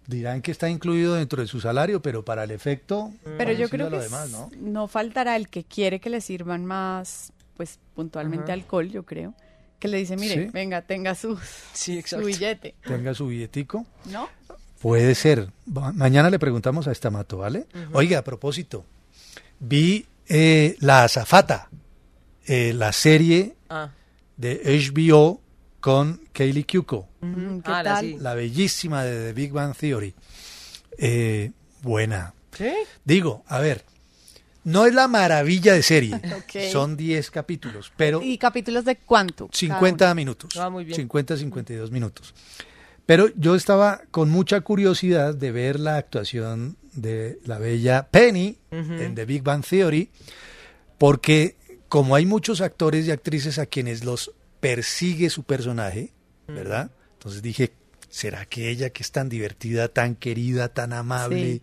Dirán que está incluido dentro de su salario, pero para el efecto... Pero yo creo que demás, ¿no? no faltará el que quiere que le sirvan más, pues puntualmente Ajá. alcohol, yo creo. Que le dice, mire, Sí. venga, tenga su, Sí, su billete. Tenga su billetico. ¿No? Puede ser. Mañana le preguntamos a esta mato, ¿vale? Oiga, a propósito, vi eh, La Azafata, eh, la serie Ah. de HBO con Kaylee Cuoco, Mm, ¿Qué Ah, la tal? sí. la bellísima de The Big Bang Theory. Eh, buena. ¿Sí? Digo, a ver, no es la maravilla de serie, son 10 capítulos, pero ¿Y capítulos de cuánto? cada 50 uno? minutos. Ah, muy bien. 50, 52 minutos. Pero yo estaba con mucha curiosidad de ver la actuación de la bella Penny en The Big Bang Theory, porque como hay muchos actores y actrices a quienes los persigue su personaje, ¿verdad? Entonces dije, ¿será que ella que es tan divertida, tan querida, tan amable, Sí.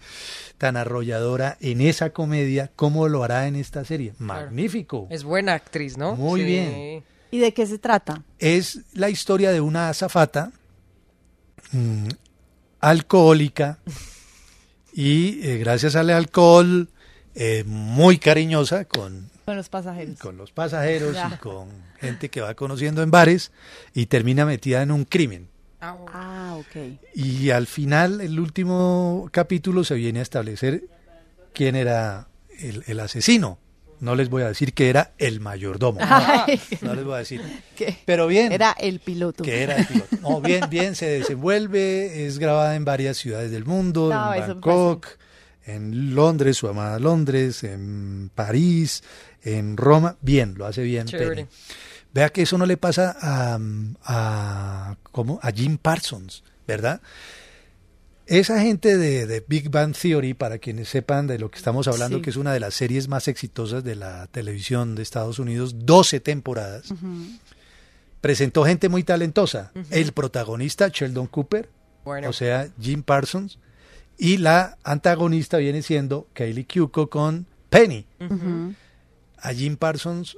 tan arrolladora en esa comedia, cómo lo hará en esta serie? Magnífico. Es buena actriz, ¿no? Muy Sí. bien. ¿Y de qué se trata? Es la historia de una azafata mm, alcohólica y eh, gracias al alcohol eh, muy cariñosa con, Con los pasajeros. con los pasajeros Ya. y con gente que va conociendo en bares y termina metida en un crimen. Ah, ok. Y al final, el último capítulo se viene a establecer quién era el, el asesino. No les voy a decir que era el mayordomo. Ay. No les voy a decir. ¿Qué? Pero bien. Era el piloto. Que era el piloto. No, bien, bien, se desenvuelve, es grabada en varias ciudades del mundo, No, en Bangkok, en Londres, su amada Londres, en París, en Roma. Bien, lo hace bien. Chévere. Penny. Vea que eso no le pasa a, a, ¿cómo? a Jim Parsons, ¿verdad? Esa gente de, de Big Bang Theory, para quienes sepan de lo que estamos hablando, Sí. que es una de las series más exitosas de la televisión de Estados Unidos, 12 temporadas, presentó gente muy talentosa. El protagonista, Sheldon Cooper, Bueno. o sea, Jim Parsons, y la antagonista viene siendo Kaylee Cuoco con Penny. A Jim Parsons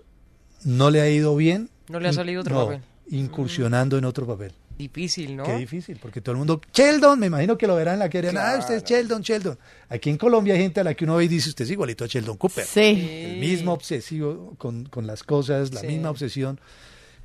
no le ha ido bien. No le ha salido otro no, papel. Incursionando en otro papel. Difícil, ¿no? Qué difícil, porque todo el mundo, Sheldon, me imagino que lo verán en la que dirán, ah, usted es Sheldon, Sheldon. Aquí en Colombia hay gente a la que uno ve y dice, usted es igualito a Sheldon Cooper. Sí. El mismo obsesivo con, con las cosas, la Sí. misma obsesión.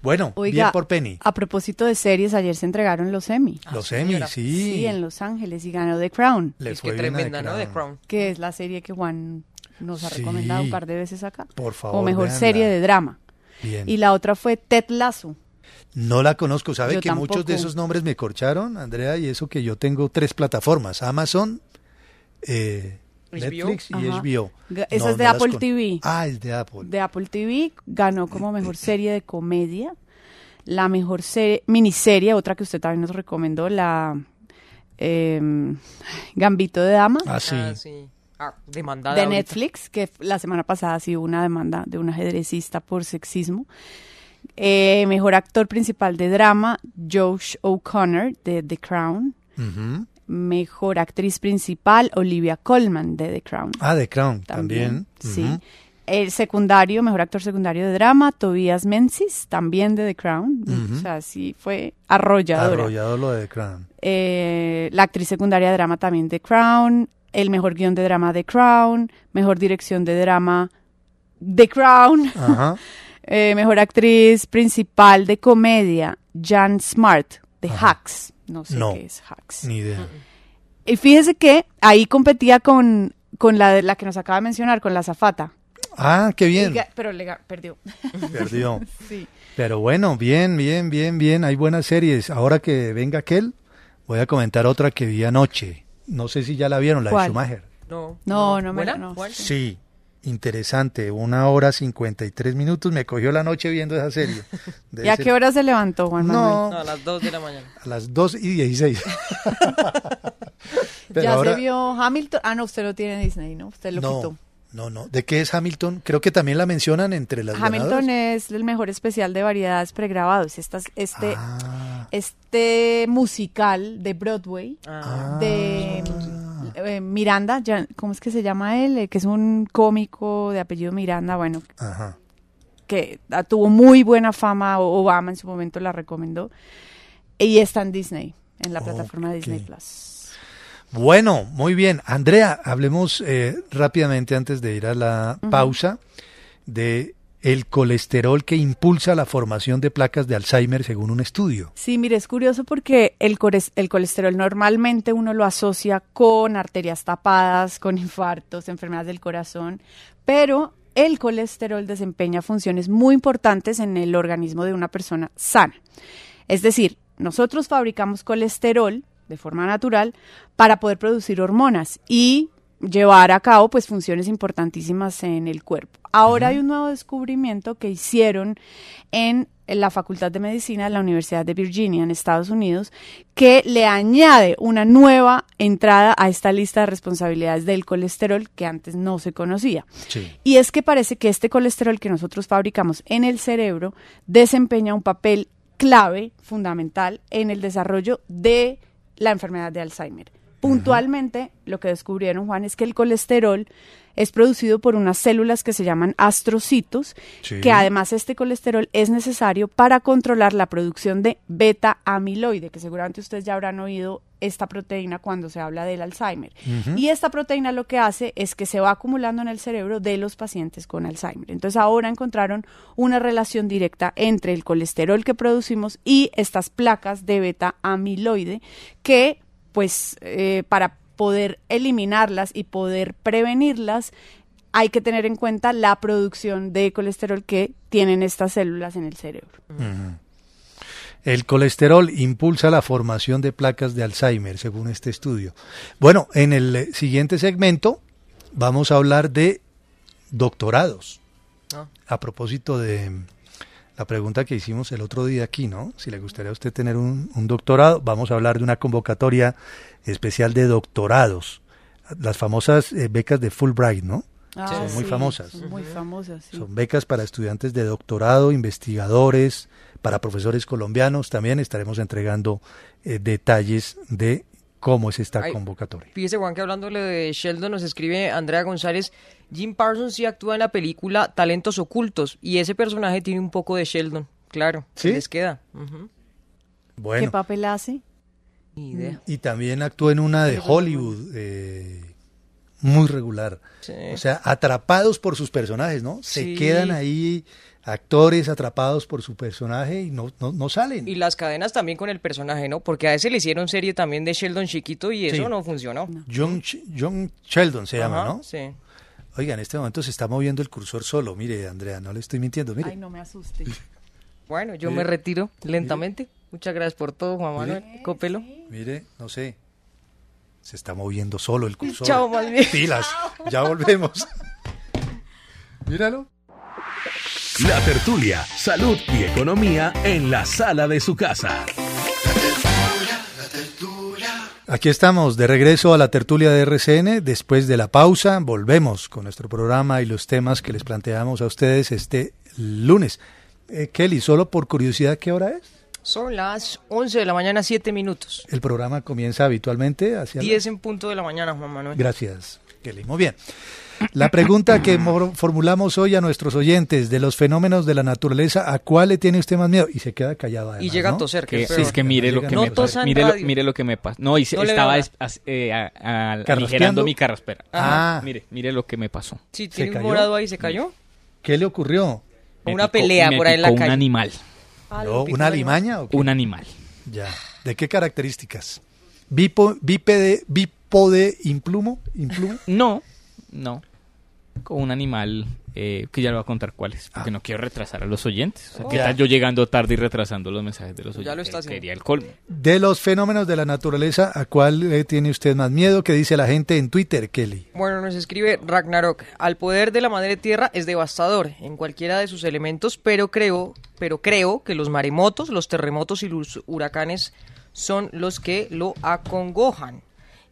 Bueno, Oiga, bien por Penny. a propósito de series, ayer se entregaron los Emmy. Los Emmy, sí. Sí, en Los Ángeles y ganó The Crown, Le es fue que tremenda, ¿no? The Crown. que es la serie que Juan nos ha Sí. recomendado un par de veces acá. Por favor, Como mejor véanla. serie de drama. Bien. Y la otra fue Ted Lasso. No la conozco, sabe Yo que muchos de esos nombres me corcharon, Andrea, y eso que yo tengo tres plataformas, Amazon, eh, HBO. Netflix y Ajá. HBO. Esa No, es de no Apple con- TV. Ah, es de Apple. De Apple TV ganó como mejor serie de comedia. La mejor serie, miniserie, otra que usted también nos recomendó, la em, Gambito de Dama. Ah, sí. Ah, sí. Ah, demandada de ahorita. Netflix, que la semana pasada sí hubo una demanda de un ajedrecista por sexismo. Eh, mejor actor principal de drama, Josh O'Connor de The Crown. Mejor actriz principal, Olivia Colman de The Crown. Ah, The Crown, también. Sí. El secundario, mejor actor secundario de drama, Tobias Menzies, también de The Crown. O sea, sí fue arrolladora. Arrollado lo de The Crown. Eh, la actriz secundaria de drama también The Crown. El mejor guion de drama The Crown. Mejor dirección de drama The Crown. Ajá. Eh, mejor actriz principal de comedia Jan Smart de Hacks. No sé No. qué es Hacks. Ni idea. Y fíjese que ahí competía con, con la, de- la que nos acaba de mencionar, con la Zafata. Ah, qué bien. Y pero le perdió. Perdió. Sí. Pero bueno, bien, bien, bien, bien. Hay buenas series. Ahora que venga aquel, voy a comentar otra que vi anoche. No sé si ya la vieron, la ¿Cuál? de Schumacher. No, No, no me la- no. Sí, interesante. Una hora cincuenta y tres minutos. Me cogió la noche viendo esa serie. Debe ¿Y a ser qué hora se levantó Juan Manuel? No, No, a las 2 de la mañana. a las 2 y 16. Pero ya ahora- se vio Hamilton. Ah, no, usted lo tiene en Disney, ¿no? Usted lo no, quitó. No, no. ¿De qué es Hamilton? Creo que también la mencionan entre las Hamilton ganadoras. es el mejor especial de variedades pregrabados. Estas, este, Ah. este musical de Broadway Ah. de eh, Miranda, ¿cómo es que se llama él? Eh, que es un cómico de apellido Miranda, bueno, Ajá. que ah, tuvo muy buena fama, Obama en su momento la recomendó, y está en Disney, en la plataforma de Disney. Plus. Bueno, muy bien. Andrea, hablemos eh, rápidamente antes de ir a la pausa de el colesterol que impulsa la formación de placas de Alzheimer según un estudio. Sí, mire, es curioso porque el, el colesterol normalmente uno lo asocia con arterias tapadas, con infartos, enfermedades del corazón, pero el colesterol desempeña funciones muy importantes en el organismo de una persona sana. Es decir, nosotros fabricamos colesterol de forma natural para poder producir hormonas y llevar a cabo pues funciones importantísimas en el cuerpo. Ahora hay un nuevo descubrimiento que hicieron en la Facultad de Medicina de la Universidad de Virginia en Estados Unidos que le añade una nueva entrada a esta lista de responsabilidades del colesterol que antes no se conocía. Y es que parece que este colesterol que nosotros fabricamos en el cerebro desempeña un papel clave, fundamental, en el desarrollo de la enfermedad de Alzheimer. Puntualmente, lo que descubrieron, Juan, es que el colesterol es producido por unas células que se llaman astrocitos, Sí. que además este colesterol es necesario para controlar la producción de beta amiloide, que seguramente ustedes ya habrán oído esta proteína cuando se habla del Alzheimer. Y esta proteína lo que hace es que se va acumulando en el cerebro de los pacientes con Alzheimer. Entonces ahora encontraron una relación directa entre el colesterol que producimos y estas placas de beta amiloide que pues eh, para poder eliminarlas y poder prevenirlas hay que tener en cuenta la producción de colesterol que tienen estas células en el cerebro. El colesterol impulsa la formación de placas de Alzheimer, según este estudio. Bueno, en el eh, siguiente segmento vamos a hablar de doctorados. Ah. A propósito de mm, la pregunta que hicimos el otro día aquí, ¿no? Si le gustaría a usted tener un, un doctorado, vamos a hablar de una convocatoria especial de doctorados. Las famosas eh, becas de Fulbright, ¿no? Ah, son muy sí, famosas. son muy famosas, sí. Son becas para estudiantes de doctorado, investigadores, para profesores colombianos. También estaremos entregando eh, detalles de cómo es esta Ay, convocatoria. Fíjese, Juan, que hablándole de Sheldon, nos escribe Andrea González. Jim Parsons sí actúa en la película Talentos Ocultos y ese personaje tiene un poco de Sheldon, claro. se ¿Sí? les queda. Ujú. ¿Qué Bueno, papel hace? Ni idea. y también actuó en una de Hollywood, eh, muy regular. Sí. O sea, atrapados por sus personajes, ¿no? Se Sí. quedan ahí actores atrapados por su personaje y no, no, no salen. Y las cadenas también con el personaje, ¿no? Porque a ese le hicieron serie también de Sheldon chiquito y eso Sí. no funcionó. John, John Sheldon se llama, Ajá, ¿no? Sí. Oiga, en este momento se está moviendo el cursor solo. Mire, Andrea, no le estoy mintiendo. Mire. Ay, no me asuste. Bueno, yo Mire. me retiro lentamente. Muchas gracias por todo, Juan Manuel. Copelo. Mire, no sé. Se está moviendo solo el cursor. Chao, más bien. Pilas. Ya volvemos. Míralo. La tertulia, salud y economía en la sala de su casa. Aquí estamos de regreso a la tertulia de RCN. Después de la pausa, volvemos con nuestro programa y los temas que les planteamos a ustedes este lunes. Eh, Kelly, solo por curiosidad, ¿qué hora es? Son las 11 de la mañana, 7 minutos. El programa comienza habitualmente hacia las- 10 en punto de la mañana, Juan Manuel. Gracias, Kelly. Muy bien. La pregunta que formulamos hoy a nuestros oyentes de los fenómenos de la naturaleza, ¿a cuál le tiene usted más miedo? Y se queda callado. además, llega a ¿no? toser, que es sí, peor. es que mire lo llega que a me pasa. Mire lo, mire lo que me pasa. No, y se- No estaba es- eh, a- a- mi carraspera. Ah. Mire, mire lo que me pasó. Sí, ¿Se tiene un cayó? morado ahí, ¿se cayó? ¿Qué le ocurrió? Me Una picó- pelea me por ahí en la calle. un animal. Ah, No, ¿Una el animal. limaña o qué? Un animal. Ya. ¿De qué características? ¿Bipo, bípede, bípode, implumo? ¿Implumo? No, no. Con un animal eh, que ya le voy a contar cuál es, Ah. porque no quiero retrasar a los oyentes. O sea, ¿qué Ya. tal yo llegando tarde y retrasando los mensajes de los Ya oyentes? lo está haciendo. Sería el colmo. De los fenómenos de la naturaleza, ¿a cuál le tiene usted más miedo? ¿Qué dice la gente en Twitter, Kelly? Bueno, nos escribe Ragnarok. Al poder de la madre tierra es devastador en cualquiera de sus elementos, pero creo, pero creo que los maremotos, los terremotos y los huracanes son los que lo acongojan.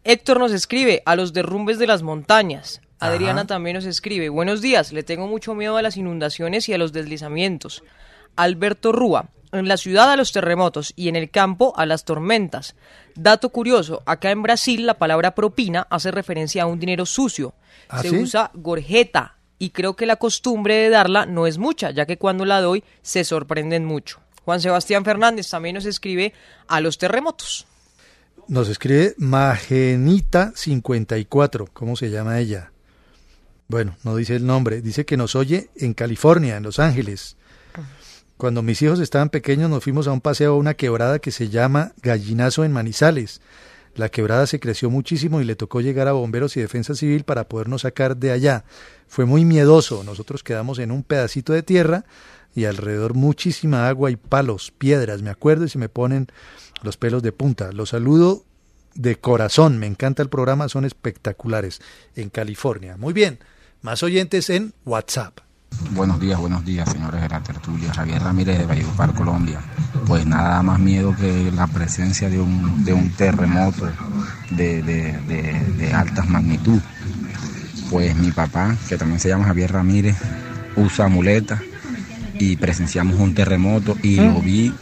Héctor nos escribe a los derrumbes de las montañas. Adriana Ajá. también nos escribe, buenos días, le tengo mucho miedo a las inundaciones y a los deslizamientos. Alberto Rúa, en la ciudad a los terremotos y en el campo a las tormentas. Dato curioso, acá en Brasil la palabra propina hace referencia a un dinero sucio. ¿Ah, Se sí? usa gorjeta y creo que la costumbre de darla no es mucha, ya que cuando la doy se sorprenden mucho. Juan Sebastián Fernández también nos escribe a los terremotos. Nos escribe Magenita54. ¿Cómo se llama ella? Bueno, no dice el nombre. Dice que nos oye en California, en Los Ángeles. Cuando mis hijos estaban pequeños nos fuimos a un paseo a una quebrada que se llama Gallinazo en Manizales. La quebrada se creció muchísimo y le tocó llegar a bomberos y defensa civil para podernos sacar de allá. Fue muy miedoso. Nosotros quedamos en un pedacito de tierra y alrededor muchísima agua y palos, piedras. Me acuerdo y se me ponen los pelos de punta. Los saludo de corazón. Me encanta el programa, son espectaculares en California. Muy bien, más oyentes en WhatsApp. Buenos días, buenos días, señores de la tertulia. Javier Ramírez de Valledupar, Colombia. Pues nada más miedo que la presencia de un, de un terremoto de, de, de, de altas magnitud. Pues mi papá, que también se llama Javier Ramírez, usa muletas y presenciamos un terremoto y lo vi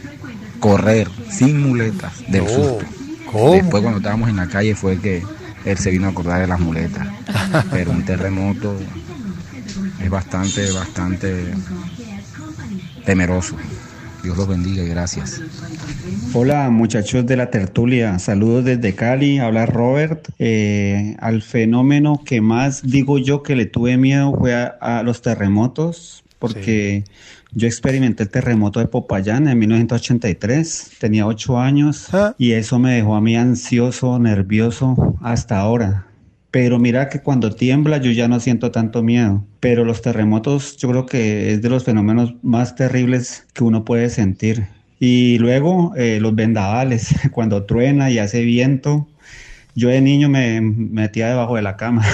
correr sin muletas del Oh, susto. ¿Cómo? Después cuando estábamos en la calle fue que él se vino a acordar de las muletas. Pero un terremoto es bastante, bastante temeroso. Dios los bendiga y gracias. Hola muchachos de la tertulia, saludos desde Cali, habla Robert. Eh, al fenómeno que más digo yo que le tuve miedo fue a, a los terremotos, porque yo experimenté el terremoto de Popayán en 1983, tenía ocho años y eso me dejó a mí ansioso, nervioso hasta ahora. Pero mira que cuando tiembla yo ya no siento tanto miedo. Pero los terremotos yo creo que es de los fenómenos más terribles que uno puede sentir. Y luego eh, los vendavales, cuando truena y hace viento. Yo de niño me metía debajo de la cama.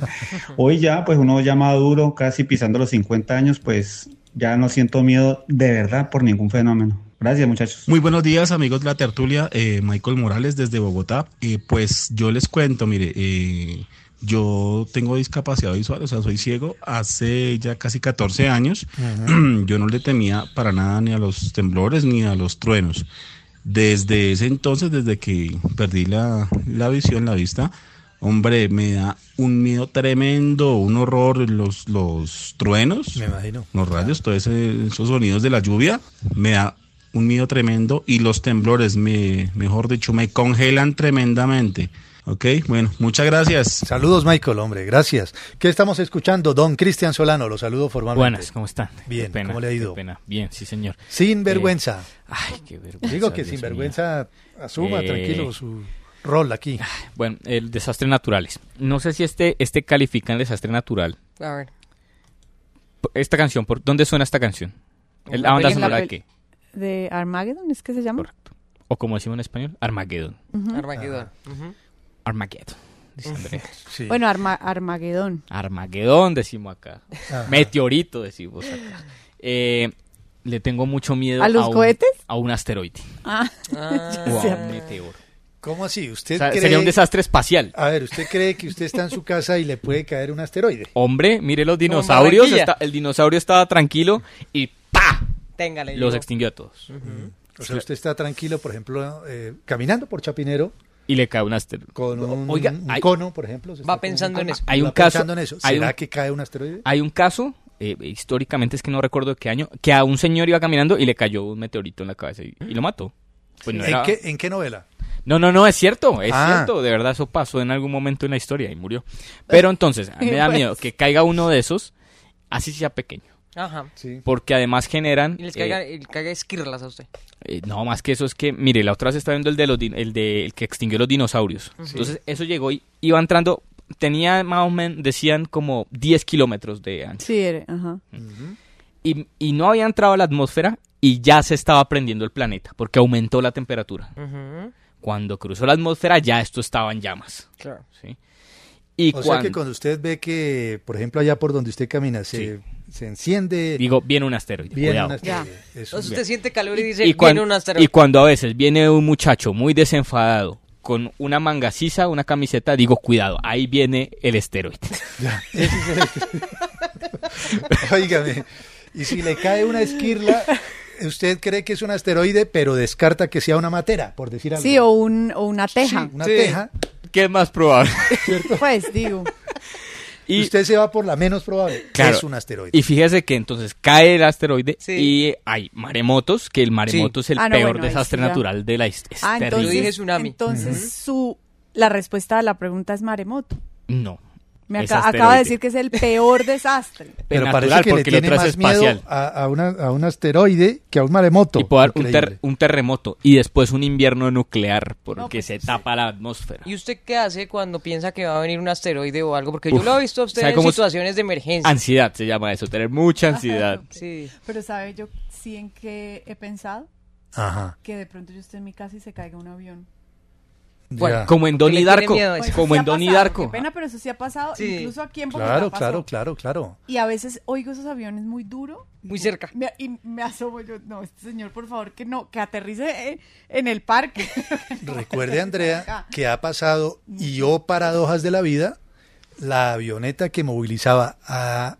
Hoy ya, pues uno ya maduro, casi pisando los 50 años, pues ya no siento miedo de verdad por ningún fenómeno. Gracias muchachos. Muy buenos días amigos de la tertulia, eh, Michael Morales desde Bogotá. Eh, pues yo les cuento, mire, eh, yo tengo discapacidad visual, o sea, soy ciego hace ya casi 14 años. yo no le temía para nada ni a los temblores ni a los truenos. Desde ese entonces, desde que perdí la, la visión, la vista, hombre, me da un miedo tremendo, un horror, los, los truenos, Me imagino. los rayos, todos esos sonidos de la lluvia, me da un miedo tremendo y los temblores, me, mejor dicho, me congelan tremendamente. Ok, bueno, muchas gracias. Saludos, Michael, hombre, gracias. ¿Qué estamos escuchando? Don Cristian Solano, lo saludo formalmente. Buenas, ¿cómo están? Bien, pena, ¿cómo le ha ido? pena. Bien, sí, señor. Sin Eh, vergüenza. ay, qué vergüenza. Digo que Dios sin mío. vergüenza asuma Eh, tranquilo su rol aquí. Bueno, el desastre naturales. No sé si este, este califica en desastre natural. A ver. Esta canción, ¿por dónde suena esta canción? El- la ¿La banda sonora la de qué? ¿De Armageddon es que se llama? O como decimos en español, Armageddon. Ujú. Armageddon. Armageddon. dice. Bueno, Arma- Armagedón. Armagedón decimos acá. Ajá. Meteorito decimos acá. Eh, le tengo mucho miedo ¿A los un- cohetes? a un asteroide. Ah, Ah. O a un meteoro. ¿Cómo así? ¿Usted O sea, cree... sería un desastre espacial. A ver, ¿usted cree que usted está en su casa y le puede caer un asteroide? Hombre, mire los dinosaurios. Está- el dinosaurio estaba tranquilo y ¡pa! Téngale. Los yo. extinguió a todos. O sea, usted está tranquilo, por ejemplo, eh, caminando por Chapinero Y le cae un asteroide. con un, Oiga, un hay- cono, por ejemplo. se Va pensando en eso. Hay Va un caso. pensando en eso. hay ¿Será un- que cae un asteroide? Hay un caso, eh, históricamente es que no recuerdo de qué año, que a un señor iba caminando y le cayó un meteorito en la cabeza y, y lo mató. Pues no, ¿En, era- qué, ¿En qué novela? No, no, no, es cierto, es Ah. cierto, de verdad eso pasó en algún momento en la historia y murió. Pero entonces, a mí me da Pues. miedo que caiga uno de esos, así sea pequeño. Ajá. Porque además generan... Y les eh, caiga, y le caiga esquirlas a usted. eh, no, más que eso es que, mire, la otra vez estaba viendo el de los din- el de el que extinguió los dinosaurios. Entonces, eso llegó y iba entrando, tenía más o menos, decían como 10 kilómetros de ancho. Sí, era- ajá. Y, y no había entrado a la atmósfera y ya se estaba prendiendo el planeta, porque aumentó la temperatura. Ujú. Cuando cruzó la atmósfera ya esto estaba en llamas. Claro. ¿sí? Y o sea cuando, que cuando usted ve que, por ejemplo, allá por donde usted camina, se, se enciende... digo, viene un asteroide. Viene cuidado. un asteroide. Eso. Entonces usted siente calor y dice, y, viene cuan- un asteroide. y cuando a veces viene un muchacho muy desenfadado con una manga sisa, una camiseta, digo, cuidado, ahí viene el asteroide. Ya, ese es el- Óigame, y si le cae una esquirla, usted cree que es un asteroide, pero descarta que sea una matera, por decir algo. Sí, o, un, o una teja. Sí, una teja. ¿Qué es más probable? Pues digo. Y usted se va por la menos probable. Claro, Es un asteroide. Y fíjese que entonces cae el asteroide Sí. y hay maremotos, que el maremoto es el Ah, no, peor bueno, desastre natural de la historia. Ah, entonces, entonces su, la respuesta a la pregunta es maremoto. No. Me es acaba de decir que es el peor desastre. Pero natural, parece que le tiene más miedo espacial. a, a una- a un asteroide que a un maremoto. Y puede haber un, ter- un terremoto y después un invierno nuclear porque se tapa la atmósfera. ¿Y usted qué hace cuando piensa que va a venir un asteroide o algo? Porque yo lo he visto a usted ¿sabe en cómo es? situaciones de emergencia. Ansiedad se llama eso, tener mucha ansiedad. Sí. Pero ¿sabe yo sí en qué he pensado? Ajá. Que de pronto yo esté en mi casa y se caiga un avión. Bueno, como en Donnie Darko. Como en Donnie Darko. Qué pena, pero eso sí ha pasado. Incluso aquí en Bogotá Claro, pasó. claro, claro, claro. Y a veces oigo esos aviones muy duro. Muy cerca. Me- y me asomo yo, no, este señor, por favor, que no, que aterrice eh, en el parque. Recuerde, Andrea, que ha pasado, y o paradojas de la vida, la avioneta que movilizaba a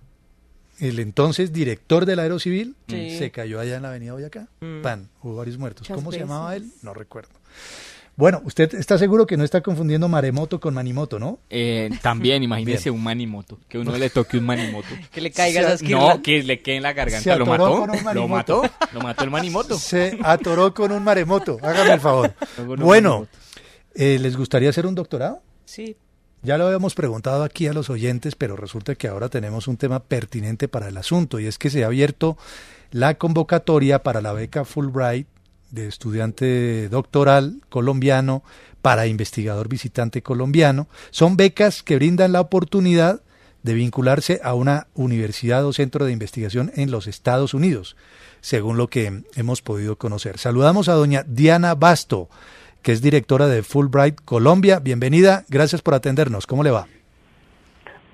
el entonces director del Aerocivil Sí. se cayó allá en la avenida Boyacá. Mm. Pan, hubo varios muertos. Muchas ¿Cómo se llamaba él? No recuerdo. Bueno, usted está seguro que no está confundiendo maremoto con manimoto, ¿no? Eh, también, imagínese un manimoto. Que uno le toque un manimoto. Que le caiga Se- esa esquirla. No, que le quede en la Se garganta. ¿Lo atoró mató? con un ¿Lo manimoto. mató? ¿Lo mató el manimoto? Se atoró con un maremoto. Hágame el favor. Bueno, eh, ¿les gustaría hacer un doctorado? Sí. Ya lo habíamos preguntado aquí a los oyentes, pero resulta que ahora tenemos un tema pertinente para el asunto y es que se ha abierto la convocatoria para la beca Fulbright de estudiante doctoral colombiano para investigador visitante colombiano. Son becas que brindan la oportunidad de vincularse a una universidad o centro de investigación en los Estados Unidos, según lo que hemos podido conocer. Saludamos a doña Diana Basto, que es directora de Fulbright Colombia. Bienvenida, gracias por atendernos. ¿Cómo le va?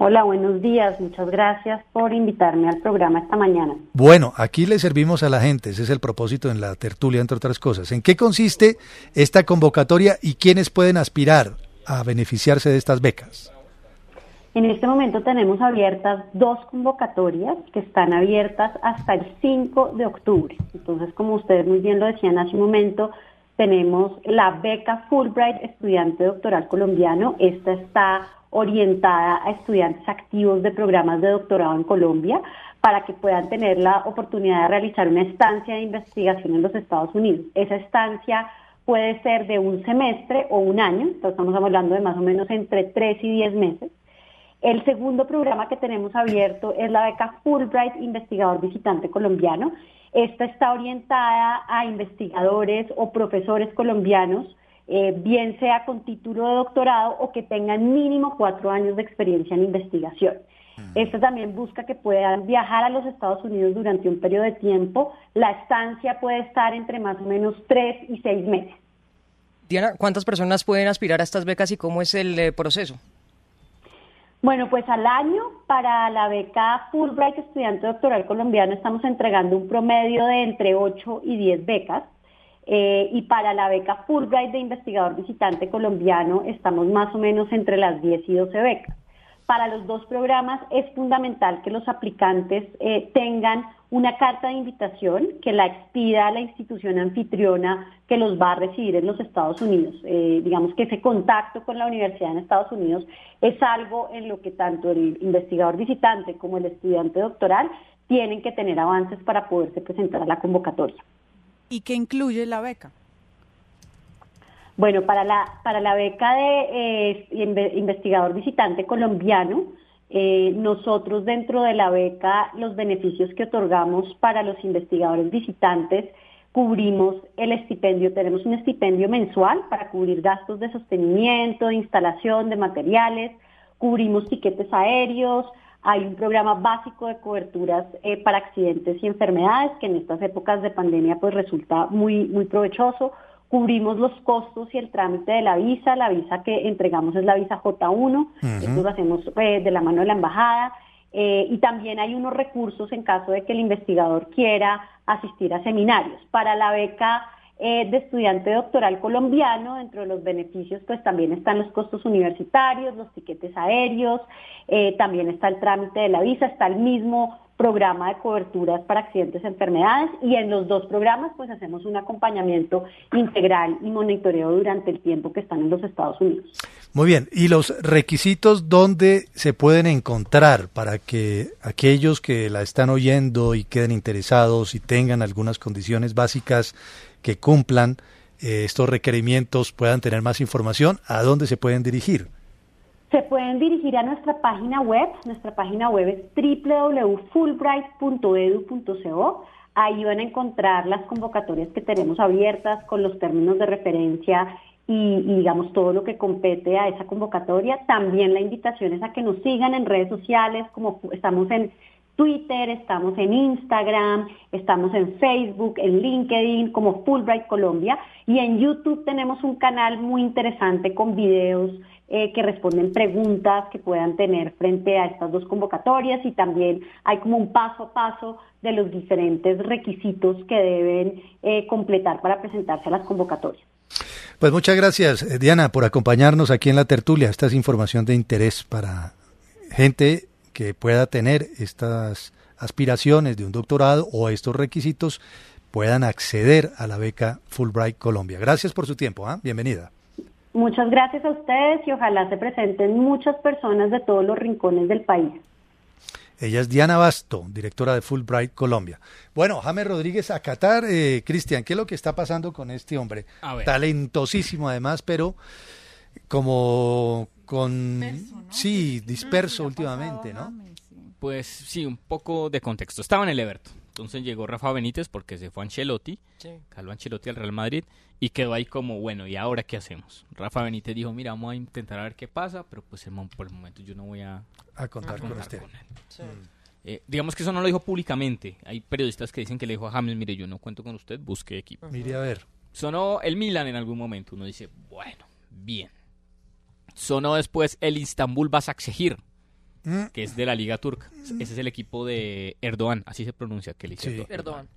Hola, buenos días. Muchas gracias por invitarme al programa esta mañana. Bueno, aquí le servimos a la gente, ese es el propósito en la tertulia, entre otras cosas. ¿En qué consiste esta convocatoria y quiénes pueden aspirar a beneficiarse de estas becas? En este momento tenemos abiertas dos convocatorias que están abiertas hasta el 5 de octubre. Entonces, como ustedes muy bien lo decían hace un momento, tenemos la beca Fulbright Estudiante Doctoral Colombiano. Esta está orientada a estudiantes activos de programas de doctorado en Colombia para que puedan tener la oportunidad de realizar una estancia de investigación en los Estados Unidos. Esa estancia puede ser de un semestre o un año, entonces estamos hablando de más o menos entre 3 y 10 meses. El segundo programa que tenemos abierto es la beca Fulbright Investigador Visitante Colombiano. Esta está orientada a investigadores o profesores colombianos, eh, bien sea con título de doctorado o que tengan mínimo cuatro años de experiencia en investigación. Esta también busca que puedan viajar a los Estados Unidos durante un periodo de tiempo. La estancia puede estar entre más o menos tres y seis meses. Diana, ¿cuántas personas pueden aspirar a estas becas y cómo es el eh, proceso? Bueno, pues al año para la beca Fulbright Estudiante Doctoral Colombiano estamos entregando un promedio de entre 8 y 10 becas. Eh, y para la beca Fulbright de Investigador Visitante Colombiano estamos más o menos entre las 10 y 12 becas. Para los dos programas es fundamental que los aplicantes eh, tengan una carta de invitación que la expida la institución anfitriona que los va a recibir en los Estados Unidos. Eh, digamos que ese contacto con la universidad en Estados Unidos es algo en lo que tanto el investigador visitante como el estudiante doctoral tienen que tener avances para poderse presentar a la convocatoria. ¿Y qué incluye la beca? Bueno, para la, para la beca de eh, inve- investigador visitante colombiano, eh, nosotros dentro de la beca, los beneficios que otorgamos para los investigadores visitantes, cubrimos el estipendio, tenemos un estipendio mensual para cubrir gastos de sostenimiento, de instalación, de materiales, cubrimos tiquetes aéreos, hay un programa básico de coberturas eh, para accidentes y enfermedades que en estas épocas de pandemia pues resulta muy, muy provechoso. Cubrimos los costos y el trámite de la visa. La visa que entregamos es la visa J1. Esto lo hacemos eh, de la mano de la embajada. Eh, y también hay unos recursos en caso de que el investigador quiera asistir a seminarios. Para la beca eh, de estudiante doctoral colombiano, dentro de los beneficios, pues también están los costos universitarios, los tiquetes aéreos, eh, también está el trámite de la visa, está el mismo programa de coberturas para accidentes enfermedades y en los dos programas pues hacemos un acompañamiento integral y monitoreo durante el tiempo que están en los Estados Unidos. Muy bien, ¿y los requisitos dónde se pueden encontrar para que aquellos que la están oyendo y queden interesados y tengan algunas condiciones básicas que cumplan eh, estos requerimientos puedan tener más información? ¿A dónde se pueden dirigir? Se pueden dirigir a nuestra página web. Nuestra página web es www.fulbright.edu.co. Ahí van a encontrar las convocatorias que tenemos abiertas con los términos de referencia y, y, digamos todo lo que compete a esa convocatoria. También la invitación es a que nos sigan en redes sociales, como estamos en Twitter, estamos en Instagram, estamos en Facebook, en LinkedIn como Fulbright Colombia y en YouTube tenemos un canal muy interesante con videos eh, que responden preguntas que puedan tener frente a estas dos convocatorias y también hay como un paso a paso de los diferentes requisitos que deben eh, completar para presentarse a las convocatorias. Pues muchas gracias, eh, Diana, por acompañarnos aquí en la tertulia. Esta es información de interés para gente que pueda tener estas aspiraciones de un doctorado o estos requisitos puedan acceder a la beca Fulbright Colombia. Gracias por su tiempo, ¿ah? bienvenida. Muchas gracias a ustedes y ojalá se presenten muchas personas de todos los rincones del país. Ella es Diana Basto, directora de Fulbright Colombia. Bueno, James Rodríguez a Qatar. Eh, Cristian, ¿qué es lo que está pasando con este hombre? Talentosísimo además, pero como con... Sí, disperso últimamente, ¿no? Pues sí, un poco de contexto. Estaba en el Everton. Entonces llegó Rafa Benítez porque se fue a Ancelotti, sí. caló Ancelotti al Real Madrid y quedó ahí como, bueno, ¿y ahora qué hacemos? Rafa Benítez dijo, mira, vamos a intentar a ver qué pasa, pero pues por el momento yo no voy a, a contar, con, usted. él. Eh, digamos que eso no lo dijo públicamente. Hay periodistas que dicen que le dijo a James, mire, yo no cuento con usted, busque equipo. Mire a ver. Sonó el Milan en algún momento. Uno dice, bueno, bien. Sonó después el Istanbul Basaksehir, mm. que es de la Liga Turca. Ese es el equipo de Erdogan, así se pronuncia. Que sí. Erdogan.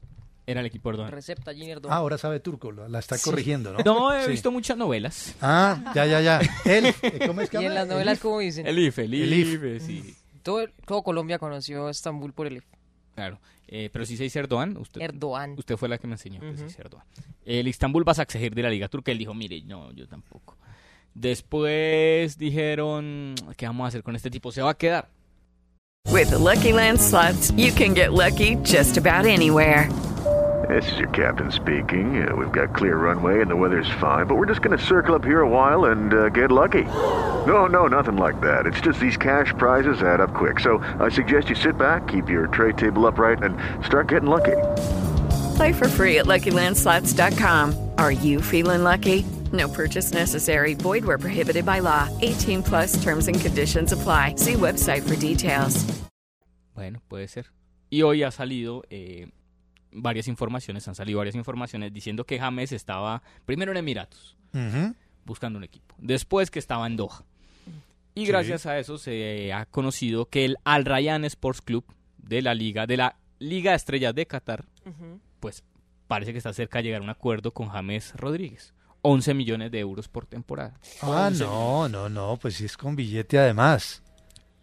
Era el equipo Erdogan. Recepta Erdogan. Ah, ahora sabe turco, la está corrigiendo, ¿no? No, he visto muchas novelas. Ah, ya, ya, ya. El, ¿cómo es que Y en las novelas, ¿cómo dicen? El IFE, el IFE, sí. Todo, todo Colombia conoció a Estambul por el IFE. Claro. Eh, pero si se dice Erdogan, usted, Erdogan. usted fue la que me enseñó que se dice Erdogan. El Istanbul vas a exigir de la Liga Turca. Él dijo, mire, no, yo tampoco. Después dijeron, ¿qué vamos a hacer con este tipo? Se va a quedar. With the Lucky Land slots, you can get lucky just about anywhere. This is your captain speaking. Uh, we've got clear runway and the weather's fine, but we're just going to circle up here a while and uh, get lucky. No, no, nothing like that. It's just these cash prizes add up quick. So I suggest you sit back, keep your tray table upright, and start getting lucky. Play for free at LuckyLandSlots.com. Are you feeling lucky? No purchase necessary. Void where prohibited by law. 18 plus terms and conditions apply. See website for details. Bueno, puede ser. Y hoy ha salido eh, varias informaciones, han salido varias informaciones diciendo que James estaba primero en Emiratos, buscando un equipo. Después que estaba en Doha. Y gracias a eso se ha conocido que el Al Rayyan Sports Club de la Liga, de la Liga Estrellas de Qatar, pues parece que está cerca de llegar a un acuerdo con James Rodríguez. 11 millones de euros por temporada. Ah, no, no, no, pues si es con billete además.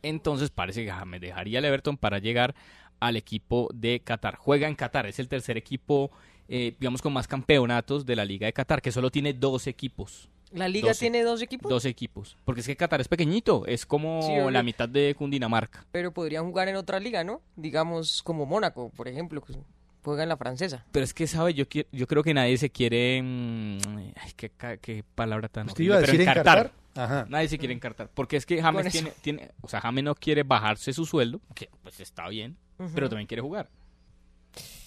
Entonces parece que James dejaría el Everton para llegar al equipo de Qatar. Juega en Qatar, es el tercer equipo, eh, digamos, con más campeonatos de la Liga de Qatar, que solo tiene dos equipos. ¿La liga tiene dos equipos? Dos equipos. Porque es que Qatar es pequeñito, es como la mitad de Cundinamarca. Pero podrían jugar en otra liga, ¿no? Digamos como Mónaco, por ejemplo, juega en la francesa. Pero es que, ¿sabe? Yo, yo creo que nadie se quiere... Mm, ay, qué, palabra tan... ¿Usted iba a decir encartar? Ajá. Nadie se quiere encartar. Porque es que James tiene, tiene... O sea, James no quiere bajarse su sueldo, que pues está bien pero también quiere jugar.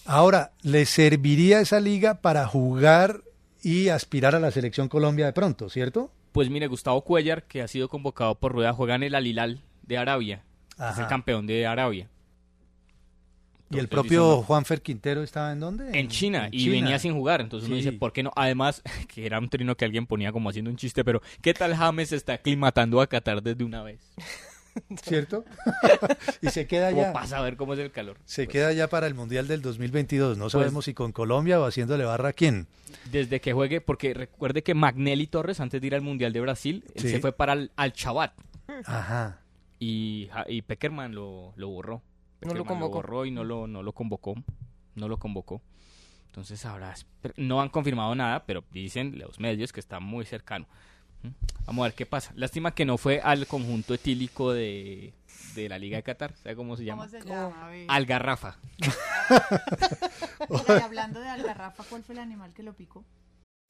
Ahora, ¿le serviría esa liga para jugar y aspirar a la selección Colombia de pronto, cierto? Pues mire, Gustavo Cuellar, que ha sido convocado por Rueda, juega en el Alilal de Arabia. Es el campeón de Arabia. ¿Y el propio Juanfer Quintero estaba en dónde? En China, y venía sin jugar. Entonces uno dice, ¿por qué no? Además, que era un trino que alguien ponía como haciendo un chiste, pero ¿qué tal James está aclimatando a Qatar desde una vez? ¿Cierto? y se queda ya. pasa a ver cómo es el calor. Se queda ya para el Mundial del 2022. No pues sabemos si con Colombia o haciéndole barra a quién. Desde que juegue, porque recuerde que Magnelli Torres, antes de ir al Mundial de Brasil, se fue para el, al Chabat. Ajá. Y, y Peckerman lo, lo borró. No lo convocó. Lo borró y no lo, no lo convocó. No lo convocó. Entonces ahora no han confirmado nada, pero dicen los medios que está muy cercano. Vamos a ver qué pasa. Lástima que no fue al conjunto etílico de, de la Liga de Qatar. ¿Sabe cómo se llama? ¿Cómo se llama? Algarrafa. y hablando de algarrafa, ¿cuál fue el animal que lo picó?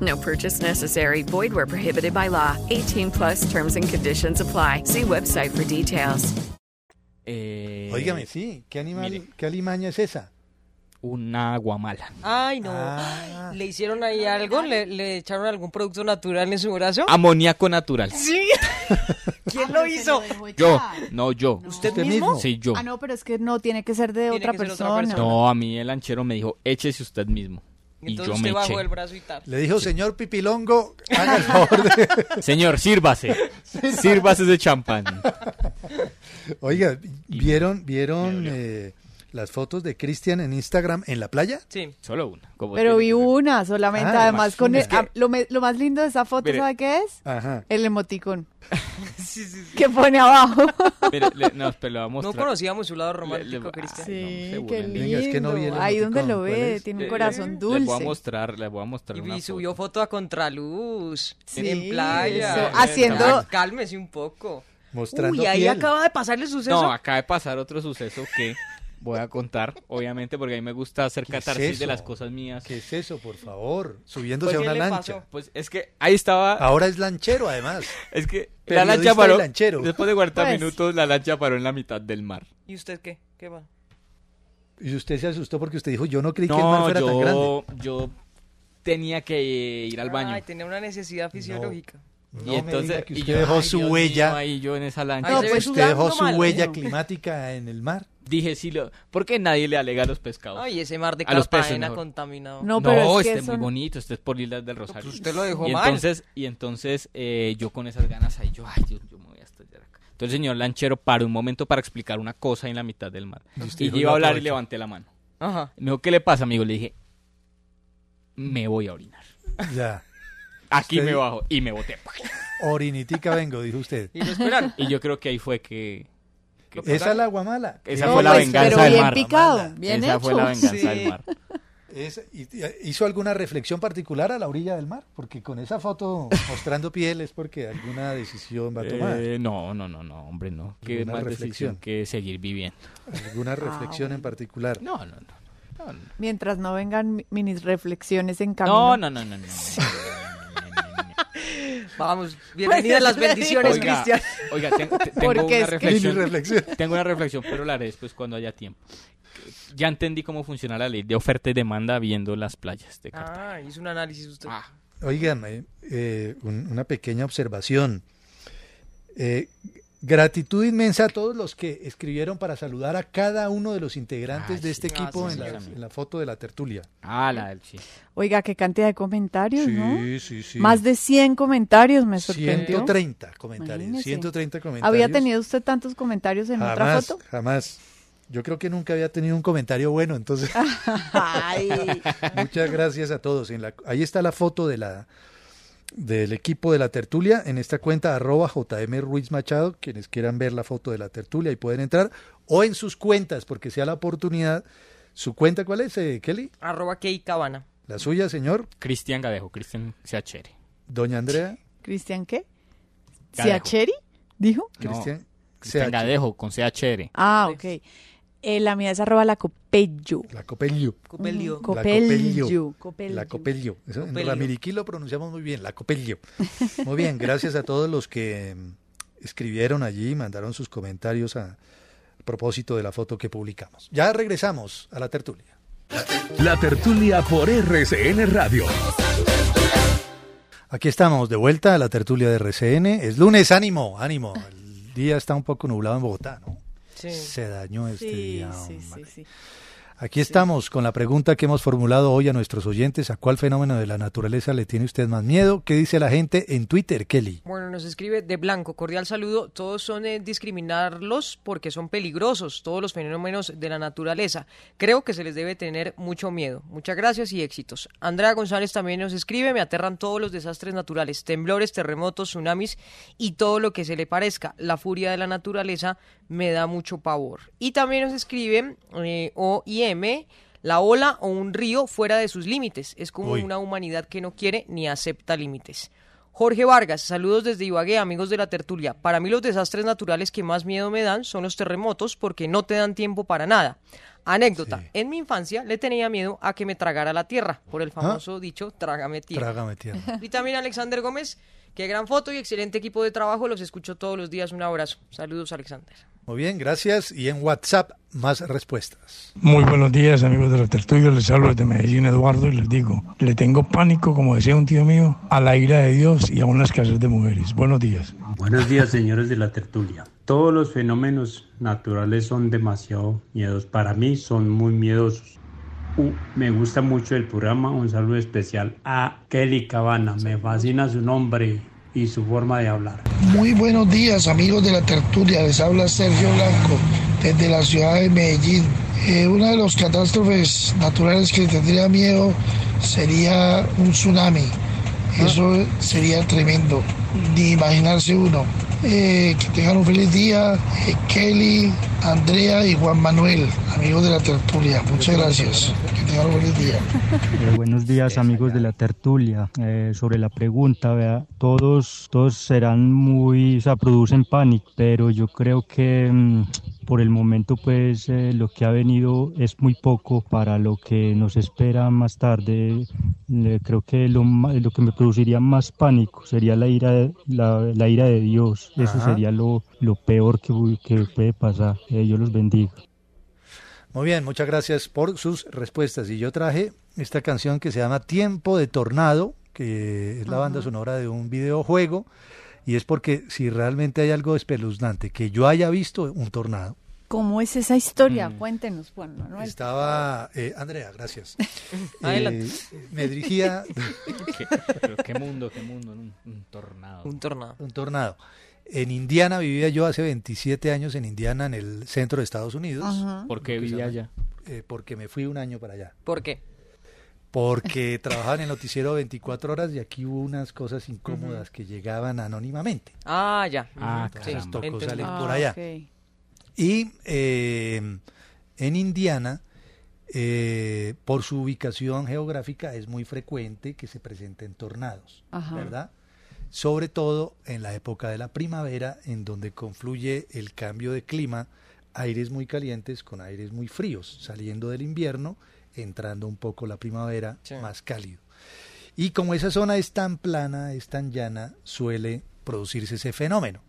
No purchase necessary. Void where prohibited by law. 18 plus terms and conditions apply. See website for details. Eh, Óigame, sí. ¿Qué animal, mire. qué alimaña es esa? Una guamala. Ay, no. Ah. ¿Le hicieron ahí algo? ¿Le, le echaron algún producto natural en su brazo? Amoníaco natural. Sí. ¿Quién lo hizo? Yo, no yo. ¿Usted, ¿Usted mismo? mismo? Sí, yo. Ah, no, pero es que no tiene que ser de otra que ser otra persona. persona. No, a mí el lanchero me dijo, échese usted mismo. Y Entonces yo usted me bajó eché. el brazo y tal. Le dijo, señor Pipilongo, haga el favor de... Señor, sírvase. Sírvase de champán. Oiga, ¿vieron, vieron eh, las fotos de Cristian en Instagram en la playa? Sí. Solo una. como Pero vi una solamente, Ah, además más con el- lo, me- lo más lindo de esa foto, Mire. ¿sabe qué es? Ajá. El emoticón Sí, sí, sí. que pone abajo. Mire, le- no, pero le mostrar. conocíamos su lado Le- romántico, le- Cristian. Sí, no, qué lindo. Venga, es que no vi el Ahí donde lo emoticón, ¿cuál ve, tiene Le- un corazón Les voy a dulce. mostrar, les voy a mostrar Y una subió foto a contraluz. Sí, en playa. eso, haciendo- Ah, Cálmese un poco. Mostrando Uy, ahí piel. acaba de pasar el suceso. No, acaba de pasar otro suceso que voy a contar, obviamente, porque a mí me gusta hacer ¿Qué es catarsis de las cosas mías. ¿Qué es eso, por favor? Subiéndose Pues, a ¿qué una lancha. pasó? Pues es que ahí estaba. Ahora es lanchero, además. Es que la lancha y paró. lanchero. Después de 40 Pues. minutos, la lancha paró en la mitad del mar. ¿Y usted qué? ¿Qué va? Y usted se asustó porque usted dijo, yo no creí que el mar No, fuera tan grande. yo, yo tenía que ir al baño. Ay, tenía una necesidad fisiológica. No y entonces me diga que y usted yo, dejó ay, su Dios huella. mío, ahí yo en esa lancha. No, pues usted dejó su mal. huella No. climática en el mar. Dije, sí, lo, ¿por qué nadie le alega a los pescados? Ay, ese mar de A los peces, Cartagena mejor. contaminado. No, pero es que este es muy no- bonito, este es por Islas del Rosario. pues usted lo dejó y mal. Entonces, y entonces eh, yo con esas ganas ahí, yo, ay, Dios, yo me voy a estallar acá. Entonces el señor lanchero paró un momento para explicar una cosa en la mitad del mar. Y usted Y yo iba a "Yo hablar y aprovecho". levanté la mano. Ajá. Me dijo, ¿qué le pasa, amigo? Le dije, me voy a orinar. Ya. Aquí Usted- me bajo y me boté. Orinitica vengo, dijo usted. Y lo esperaron. Y yo creo que ahí fue que... que Esa es la guamala. Esa fue la pues, venganza pero del bien mar. Esa fue la venganza del mar. Es- ¿Hizo alguna reflexión particular a la orilla del mar? Porque con esa foto mostrando piel es porque alguna decisión va a tomar. Eh, no, no, no, no, hombre, no. ¿Qué más reflexión. que seguir viviendo? ¿Alguna reflexión en particular? No, no, no. no, no. Mientras no vengan mi- mis reflexiones en camino. No, no, no, no, no. Vamos, bienvenidas las bendiciones, Cristian. oiga, ten- te- tengo Porque una reflexión. Tengo una reflexión, pero la haré después cuando haya tiempo. Ya entendí cómo funciona la ley de oferta y demanda viendo las playas de Cartagena. Ah, hizo un análisis usted. Óigame, eh, un- una pequeña observación. Eh, gratitud inmensa a todos los que escribieron para saludar a cada uno de los integrantes Ah, de este sí. equipo Ah, sí, en, sí, la, sí. en la foto de la tertulia. Ah, la del sí. Oiga, qué cantidad de comentarios, ¿no? Sí, sí, sí. Más de 100 comentarios, me sorprendió. 130 comentarios. Imagínese. 130 comentarios. ¿Había tenido usted tantos comentarios en otra foto? Jamás. Yo creo que nunca había tenido un comentario bueno, entonces Ay, muchas gracias a todos. En la, ahí está la foto de la del equipo de la tertulia en esta cuenta arroba JM Ruiz Machado, quienes quieran ver la foto de la tertulia y pueden entrar, o en sus cuentas, porque sea la oportunidad. ¿Su cuenta cuál es, eh, Kelly? Arroba Key Cabana. La suya, señor. Cristian Gadejo, Cristian Seachere. Doña Andrea. ¿Cristian qué? ¿Siacheri? ¿Dijo? Cristian. Cristian. Gadejo con CHR. Ah, ok. Eh, la mía es arroba la copello. La Copelio. Copelio. Ujú, Copello. Copello. La Copelio. Eso en Copelio. Ramiriquí lo pronunciamos muy bien, la Copelio. Muy bien, gracias a todos los que mm, escribieron allí, mandaron sus comentarios a, a propósito de la foto que publicamos. Ya regresamos a la tertulia. La tertulia por RCN Radio. Aquí estamos de vuelta a la tertulia de RCN. Es lunes, ánimo, ánimo. El día está un poco nublado en Bogotá, ¿no? Sí. Se dañó este Sí, día. sí, sí, hombre. sí. Aquí estamos con la pregunta que hemos formulado hoy a nuestros oyentes. ¿A cuál fenómeno de la naturaleza le tiene usted más miedo? ¿Qué dice la gente en Twitter, Kelly? Bueno, nos escribe de blanco, cordial saludo. Todos son eh, discriminarlos porque son peligrosos, todos los fenómenos de la naturaleza. Creo que se les debe tener mucho miedo. Muchas gracias y éxitos. Andrea González también nos escribe, me aterran todos los desastres naturales, temblores, terremotos, tsunamis y todo lo que se le parezca. La furia de la naturaleza me da mucho pavor. Y también nos escribe eh, OIM, la ola o un río fuera de sus límites. Es como Uy. una humanidad que no quiere ni acepta límites. Jorge Vargas, saludos desde Ibagué, amigos de la tertulia. Para mí los desastres naturales que más miedo me dan son los terremotos porque no te dan tiempo para nada. Anécdota, en mi infancia le tenía miedo a que me tragara la tierra, por el famoso dicho trágame tierra. Trágame tierra. Y también Alexander Gómez, qué gran foto y excelente equipo de trabajo, los escucho todos los días, un abrazo. Saludos Alexander. Muy bien, gracias. Y en WhatsApp, más respuestas. Muy buenos días, amigos de la tertulia. Les hablo desde Medellín, Eduardo, y les digo, le tengo pánico, como decía un tío mío, a la ira de Dios y a una escasez de mujeres. Buenos días. Buenos días, señores de la tertulia. Todos los fenómenos naturales son demasiado miedosos. Para mí son muy miedosos. Uh, me gusta mucho el programa. Un saludo especial a Kelly Cabana. Me fascina su nombre y su forma de hablar. Muy buenos días amigos de la tertulia, les habla Sergio Blanco desde la ciudad de Medellín. Eh, una de las catástrofes naturales que tendría miedo sería un tsunami. Eso sería tremendo, ni imaginarse uno. Eh, que tengan un feliz día, eh, Kelly, Andrea y Juan Manuel, amigos de la tertulia. Muchas gracias. Que tengan un feliz día. Eh, buenos días amigos de la tertulia. Eh, sobre la pregunta, vea, todos, todos serán muy, o sea, producen pánico, pero yo creo que mm, por el momento pues eh, lo que ha venido es muy poco para lo que nos espera más tarde. Eh, creo que lo, lo que me produciría más pánico sería la ira la, la ira de Dios. Eso Ajá. sería lo, lo peor que, que puede pasar. Eh, yo los bendiga. Muy bien, muchas gracias por sus respuestas. Y yo traje esta canción que se llama Tiempo de Tornado, que es la banda sonora de un videojuego. Y es porque si realmente hay algo espeluznante que yo haya visto, un tornado. ¿Cómo es esa historia? Cuéntenos, Juan Manuel. Estaba, eh, Andrea, gracias. Adelante. Eh, me dirigía... ¿Qué, pero qué mundo, qué mundo, un, un tornado. Un tornado. Un tornado. En Indiana vivía yo hace 27 años en Indiana, en el centro de Estados Unidos. Ajá. ¿Por qué vivía allá? eh, porque me fui un año para allá. ¿Por qué? Porque trabajaba en el noticiero 24 horas y aquí hubo unas cosas incómodas que llegaban anónimamente. Ah, ya. Ah. Entonces Sí, tocó salir Ah, por allá. ok. Y eh, en Indiana, eh, por su ubicación geográfica, es muy frecuente que se presenten tornados, Ajá. ¿verdad? Sobre todo en la época de la primavera, en donde confluye el cambio de clima, aires muy calientes con aires muy fríos, saliendo del invierno, entrando un poco la primavera Sí. más cálido. Y como esa zona es tan plana, es tan llana, suele producirse ese fenómeno.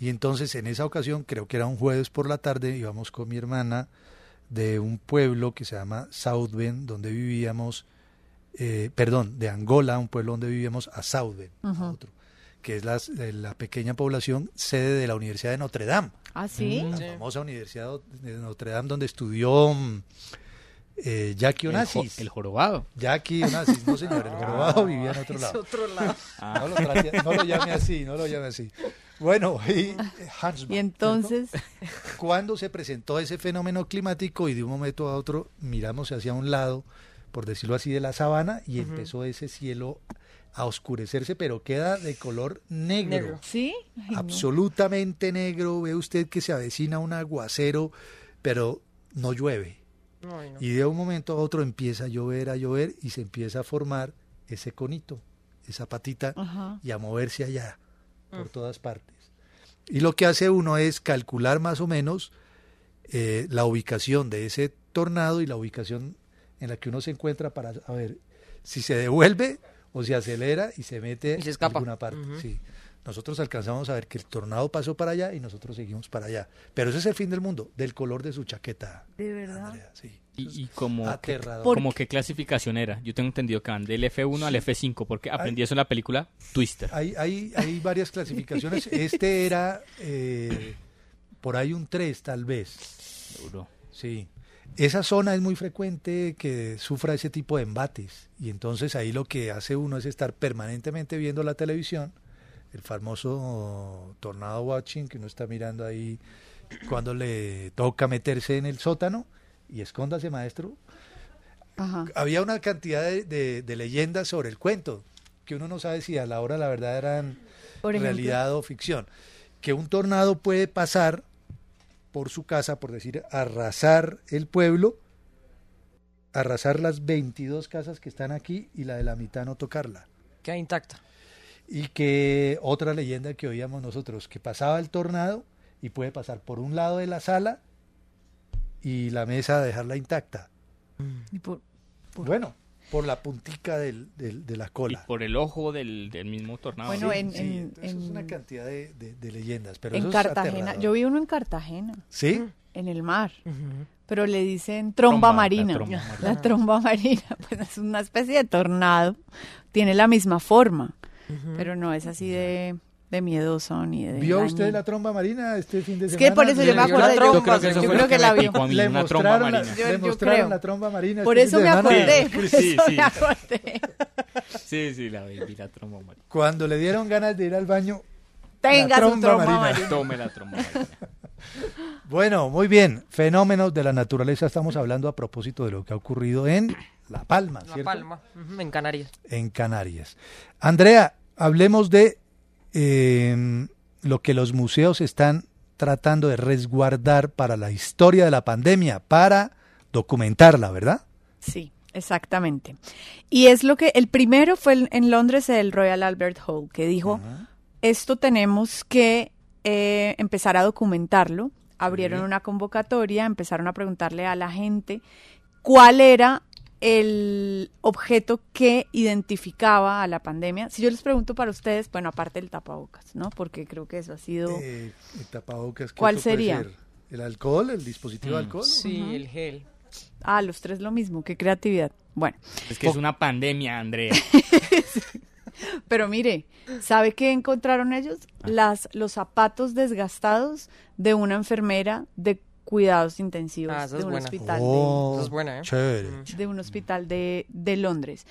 Y entonces en esa ocasión, creo que era un jueves por la tarde, íbamos con mi hermana de un pueblo que se llama South Bend, donde vivíamos, eh, perdón, de Angola, un pueblo donde vivíamos, a South Bend, a otro, que es eh, la pequeña población sede de la Universidad de Notre Dame, ¿Ah, sí? la famosa Universidad de Notre Dame, donde estudió mm, eh, Jackie El jo- Onassis. el jorobado. Jackie Onassis, no señor, el jorobado vivía en otro Es lado. otro lado. No, lo trate- no lo llame así, no lo llame así. Bueno, y eh, Hans Y entonces, cuando se presentó ese fenómeno climático y de un momento a otro miramos hacia un lado, por decirlo así, de la sabana y empezó ese cielo a oscurecerse, pero queda de color negro. Negro. ¿sí? Ay, no. Absolutamente negro. Ve usted que se avecina un aguacero, pero no llueve. Ay, no. Y de un momento a otro empieza a llover, a llover y se empieza a formar ese conito, esa patita Ajá. y a moverse allá por Mm. todas partes. Y lo que hace uno es calcular más o menos eh, la ubicación de ese tornado y la ubicación en la que uno se encuentra para a ver si se devuelve o se acelera y se mete Y se a escapa. alguna parte. Sí. Nosotros alcanzamos a ver que el tornado pasó para allá y nosotros seguimos para allá. Pero ese es el fin del mundo, del color de su chaqueta. ¿De verdad? Andrea, sí. ¿Y, y como, qué, Aterrador. como qué clasificación era? Yo tengo entendido que van del F1 al F5 porque aprendí eso en la película Twister. Hay, hay, hay varias clasificaciones. Este era eh, por ahí un 3 tal vez. Duro. Sí. Esa zona es muy frecuente que sufra ese tipo de embates y entonces ahí lo que hace uno es estar permanentemente viendo la televisión, el famoso tornado watching que uno está mirando ahí cuando le toca meterse en el sótano y escóndase maestro. Ajá. Había una cantidad de, de- de leyendas sobre el cuento que uno no sabe si a la hora la verdad eran realidad o ficción. Que un tornado puede pasar por su casa, por decir, arrasar el pueblo, arrasar las 22 casas que están aquí y la de la mitad no tocarla. Queda intacta. Y que otra leyenda que oíamos nosotros, que pasaba el tornado y puede pasar por un lado de la sala y la mesa dejarla intacta. Y por- por- Bueno, por la puntica del, del- de la Y cola. por el ojo del, del mismo tornado. Bueno, Sí, en- sí, en- entonces es una cantidad de, de- de leyendas. Pero en eso Cartagena, yo vi uno en Cartagena. ¿Sí? En el mar. Pero le dicen tromba, Tromba, la marina. tromba La tromba marina, pues es una especie de tornado. Tiene la misma forma, pero no es así de, de miedoso ni de. ¿Vio usted dañino. la tromba marina este fin de Es semana? que por eso yo me Le- acordé. tromba, Yo, creo que eso yo creo que que la me vio. picó a mí, Le una tromba mostraron, la. Yo- le yo mostraron creo. la tromba marina. Por este eso me acordé. por Sí, eso sí. me acordé. Sí, sí, la vi, vi la tromba marina. Cuando le dieron ganas de ir al baño, Tenga La su tromba tromba marina. marina. Tome la tromba marina. Bueno, muy bien. Fenómenos de la naturaleza. Estamos hablando a propósito de lo que ha ocurrido en La Palma, La ¿cierto? Palma, ujú, en Canarias. En Canarias. Andrea, hablemos de eh, lo que los museos están tratando de resguardar para la historia de la pandemia, para documentarla, ¿verdad? Sí, exactamente. Y es lo que el primero fue en- en Londres el Royal Albert Hall, que dijo, esto tenemos que eh, empezar a documentarlo. Abrieron una convocatoria, empezaron a preguntarle a la gente cuál era el objeto que identificaba a la pandemia. Si yo les pregunto para ustedes, bueno, aparte del tapabocas, ¿no? Porque creo que eso ha sido... Eh, el tapabocas, ¿qué ¿Cuál sería? ser? ¿El alcohol? ¿El dispositivo de Mm. alcohol? Sí, el gel. Ah, los tres lo mismo, qué creatividad. Bueno, Es que es una pandemia, Andrea. Pero mire, ¿sabe qué encontraron ellos? Las, los zapatos desgastados de una enfermera de cuidados intensivos Ah, esa de es un buena. hospital Oh, Esa es buena, ¿eh? de, de un hospital de, de Londres.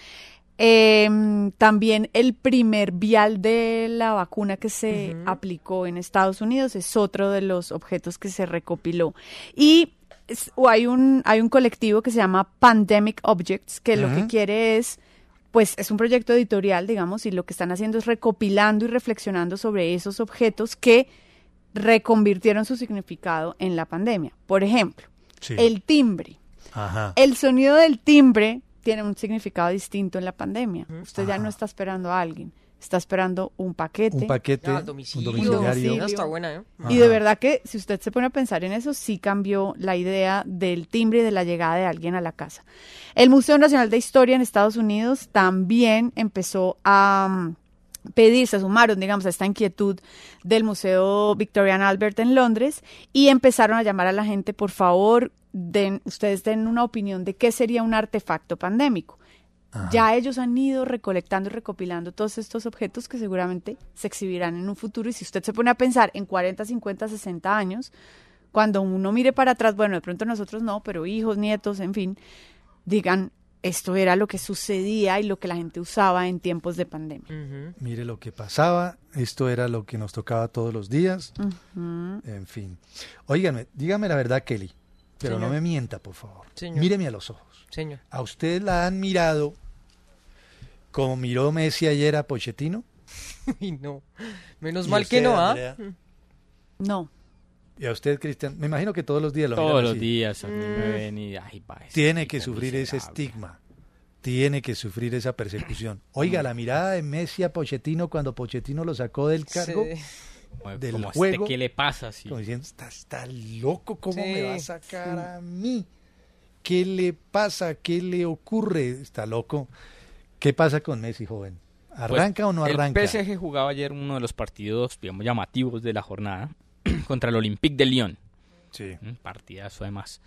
Em, también el primer vial de la vacuna que se aplicó en Estados Unidos es otro de los objetos que se recopiló. Y es- o hay un, hay un colectivo que se llama Pandemic Objects, que lo que quiere es, pues es un proyecto editorial, digamos, y lo que están haciendo es recopilando y reflexionando sobre esos objetos que reconvirtieron su significado en la pandemia. Por ejemplo, Sí. el timbre. Ajá. El sonido del timbre tiene un significado distinto en la pandemia. Usted ya no está esperando a alguien, está esperando un paquete. Un paquete, Ah, un domicilio. domiciliario. Esa está buena, ¿eh? Y de verdad que si usted se pone a pensar en eso, sí cambió la idea del timbre y de la llegada de alguien a la casa. El Museo Nacional de Historia en Estados Unidos también empezó a mm, pedir, se sumaron, digamos, a esta inquietud del Museo Victorian Albert en Londres y empezaron a llamar a la gente, por favor, den, ustedes den una opinión de qué sería un artefacto pandémico. Ya ellos han ido recolectando y recopilando todos estos objetos que seguramente se exhibirán en un futuro. Y si usted se pone a pensar en 40, 50, 60 años, cuando uno mire para atrás, bueno, de pronto nosotros no, pero hijos, nietos, en fin, digan, esto era lo que sucedía y lo que la gente usaba en tiempos de pandemia. Mire lo que pasaba, esto era lo que nos tocaba todos los días, en fin. Óigame, dígame la verdad, Kelly, pero no me mienta, por favor. Señor. Míreme a los ojos. Señor. ¿A usted la han mirado como miró Messi ayer a Pochettino? Uy, no. Menos ¿Y mal que no, ¿ah? No. Y a usted, Cristian, me imagino que todos los días lo Todos los así. días a mí me Mm. ven y ay, Tiene que sufrir ese estigma. Tiene que sufrir esa persecución. Oiga, la mirada de Messi a Pochettino cuando Pochettino lo sacó del cargo Sí. Del como este, juego. ¿Qué le pasa? Sí. Como diciendo, está, está loco, ¿cómo Sí, me va a sacar a mí? ¿Qué le pasa? ¿Qué le ocurre? Está loco. ¿Qué pasa con Messi, joven? ¿Arranca Pues, o no arranca? El PSG jugaba ayer uno de los partidos, digamos, llamativos de la jornada contra el Olympique de Lyon. Sí. Un partidazo además.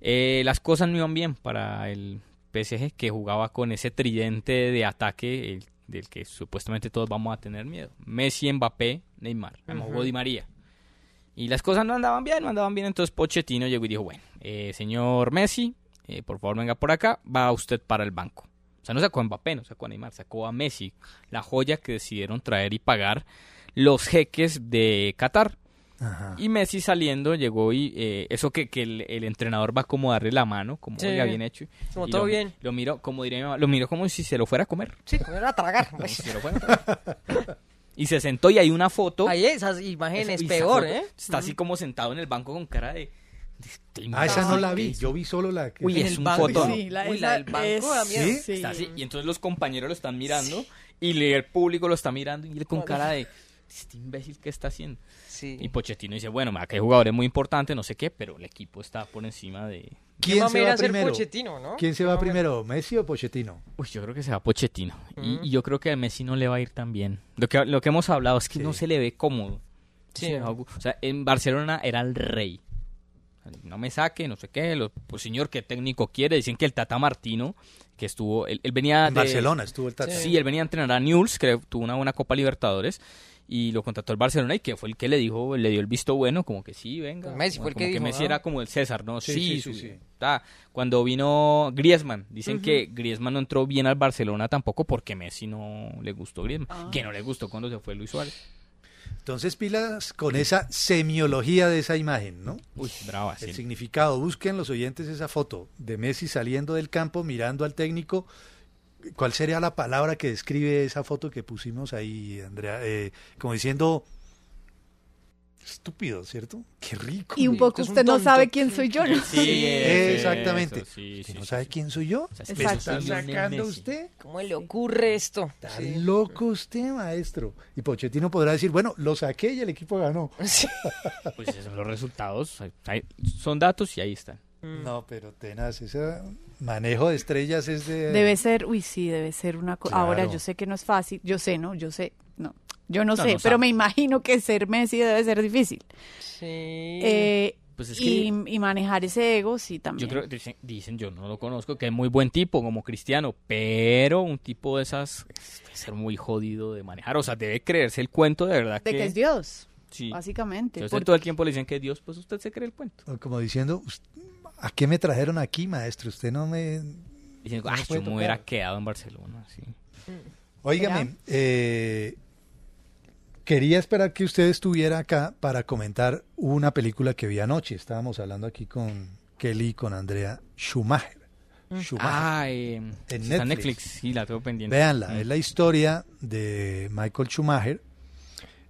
Eh, las cosas no iban bien para el PSG que jugaba con ese tridente de ataque el- del que supuestamente todos vamos a tener miedo. Messi, Mbappé, Neymar. Ujú. Di María. Y las cosas no andaban bien, no andaban bien. Entonces Pochettino llegó y dijo, bueno, eh, señor Messi, eh, por favor venga por acá, va usted para el banco. O sea, no sacó a Mbappé, no sacó a Neymar, sacó a Messi, la joya que decidieron traer y pagar los jeques de Qatar. Ajá. Y Messi saliendo llegó y eh, eso que, que el, el entrenador va como a darle la mano, como Sí. oiga, bien hecho. Como todo lo, bien. Lo miro, como diría mi mamá, lo miró como si se lo fuera a comer. Sí, como era a tragar. Como si se lo fuera a comer. y se sentó y hay una foto. Ahí esas imágenes, Esa- y esa peor, foto, ¿eh? Está así como sentado en el banco con cara de... Ah, esa no la ¿qué vi. es? Yo vi solo la que... Uy, es un. Sí, la, Uy, la del banco es- miedo. ¿Sí? sí. Está así, y entonces los compañeros lo están mirando y el público lo está mirando y él con cara de este imbécil qué está haciendo. Y Pochettino dice, bueno, que hay jugadores muy importantes, no sé qué, pero el equipo está por encima de... ¿Quién se va primero? Pochettino, ¿no? ¿Quién se va primero, Messi o Pochettino? Uy, yo creo que se va Pochettino. y, y, yo creo que a Messi no le va a ir tan bien. Lo que, lo que hemos hablado es que no se le ve cómodo. Sí. O sea, en Barcelona era el rey. No me saque, no sé qué. Lo, pues señor, ¿qué técnico quiere? Dicen que el Tata Martino, que estuvo... Él, él venía en de... Barcelona estuvo el Tata. Sí, él venía a entrenar a Newell's, que tuvo una buena Copa Libertadores y lo contrató el Barcelona y que fue el que le dijo, le dio el visto bueno, como que sí, venga. Messi fue el como que, dijo, Messi ¿no? era como el César, ¿no? Sí, Sí, sí, su- sí, sí. ta. Cuando vino Griezmann, dicen que Griezmann no entró bien al Barcelona tampoco porque Messi no le gustó Griezmann, Ah. que no le gustó cuando se fue Luis Suárez. Entonces pilas con esa semiología de esa imagen, ¿no? Uy, brava, El sí. significado, busquen los oyentes esa foto de Messi saliendo del campo, mirando al técnico. ¿Cuál sería la palabra que describe esa foto que pusimos ahí, Andrea? Eh, como diciendo, estúpido, ¿cierto? Qué rico. Y un poco usted no sabe quién soy yo, ¿no? Sí, Exactamente. eso, sí, ¿Que sí, no sí, sabe sí. quién soy yo? O sea, ¿Me está sacando usted? ¿Cómo le ocurre esto? Está loco usted, maestro. Y Pochettino podrá decir, bueno, lo saqué y el equipo ganó. Pues esos son los resultados, son datos y ahí están. No, pero tenaz, ese manejo de estrellas es de... Debe ser, uy, sí, debe ser una cosa. Claro. Ahora, yo sé que no es fácil, yo sé, ¿no? Yo sé. Yo no, No, sé, no pero me imagino que ser Messi debe ser difícil. Sí. Eh, Pues es y, que- y manejar ese ego, sí, también. Yo creo, dicen, dicen, yo no lo conozco, que es muy buen tipo como cristiano, pero un tipo de esas es- debe ser muy jodido de manejar. O sea, debe creerse el cuento de verdad de que es Dios, Sí. básicamente. Entonces porque- todo el tiempo le dicen que es Dios, pues usted se cree el cuento. Como diciendo, "Us- ¿a qué me trajeron aquí, maestro? Usted no me... Dicen, no ah, me yo me hubiera tocar". quedado en Barcelona, sí. Óigame, eh, quería esperar que usted estuviera acá para comentar una película que vi anoche. Estábamos hablando aquí con Kelly y con Andrea Schumacher. Schumacher. Ah, eh, en está Netflix. Netflix, sí, la tengo pendiente. Véanla, Mm. es la historia de Michael Schumacher,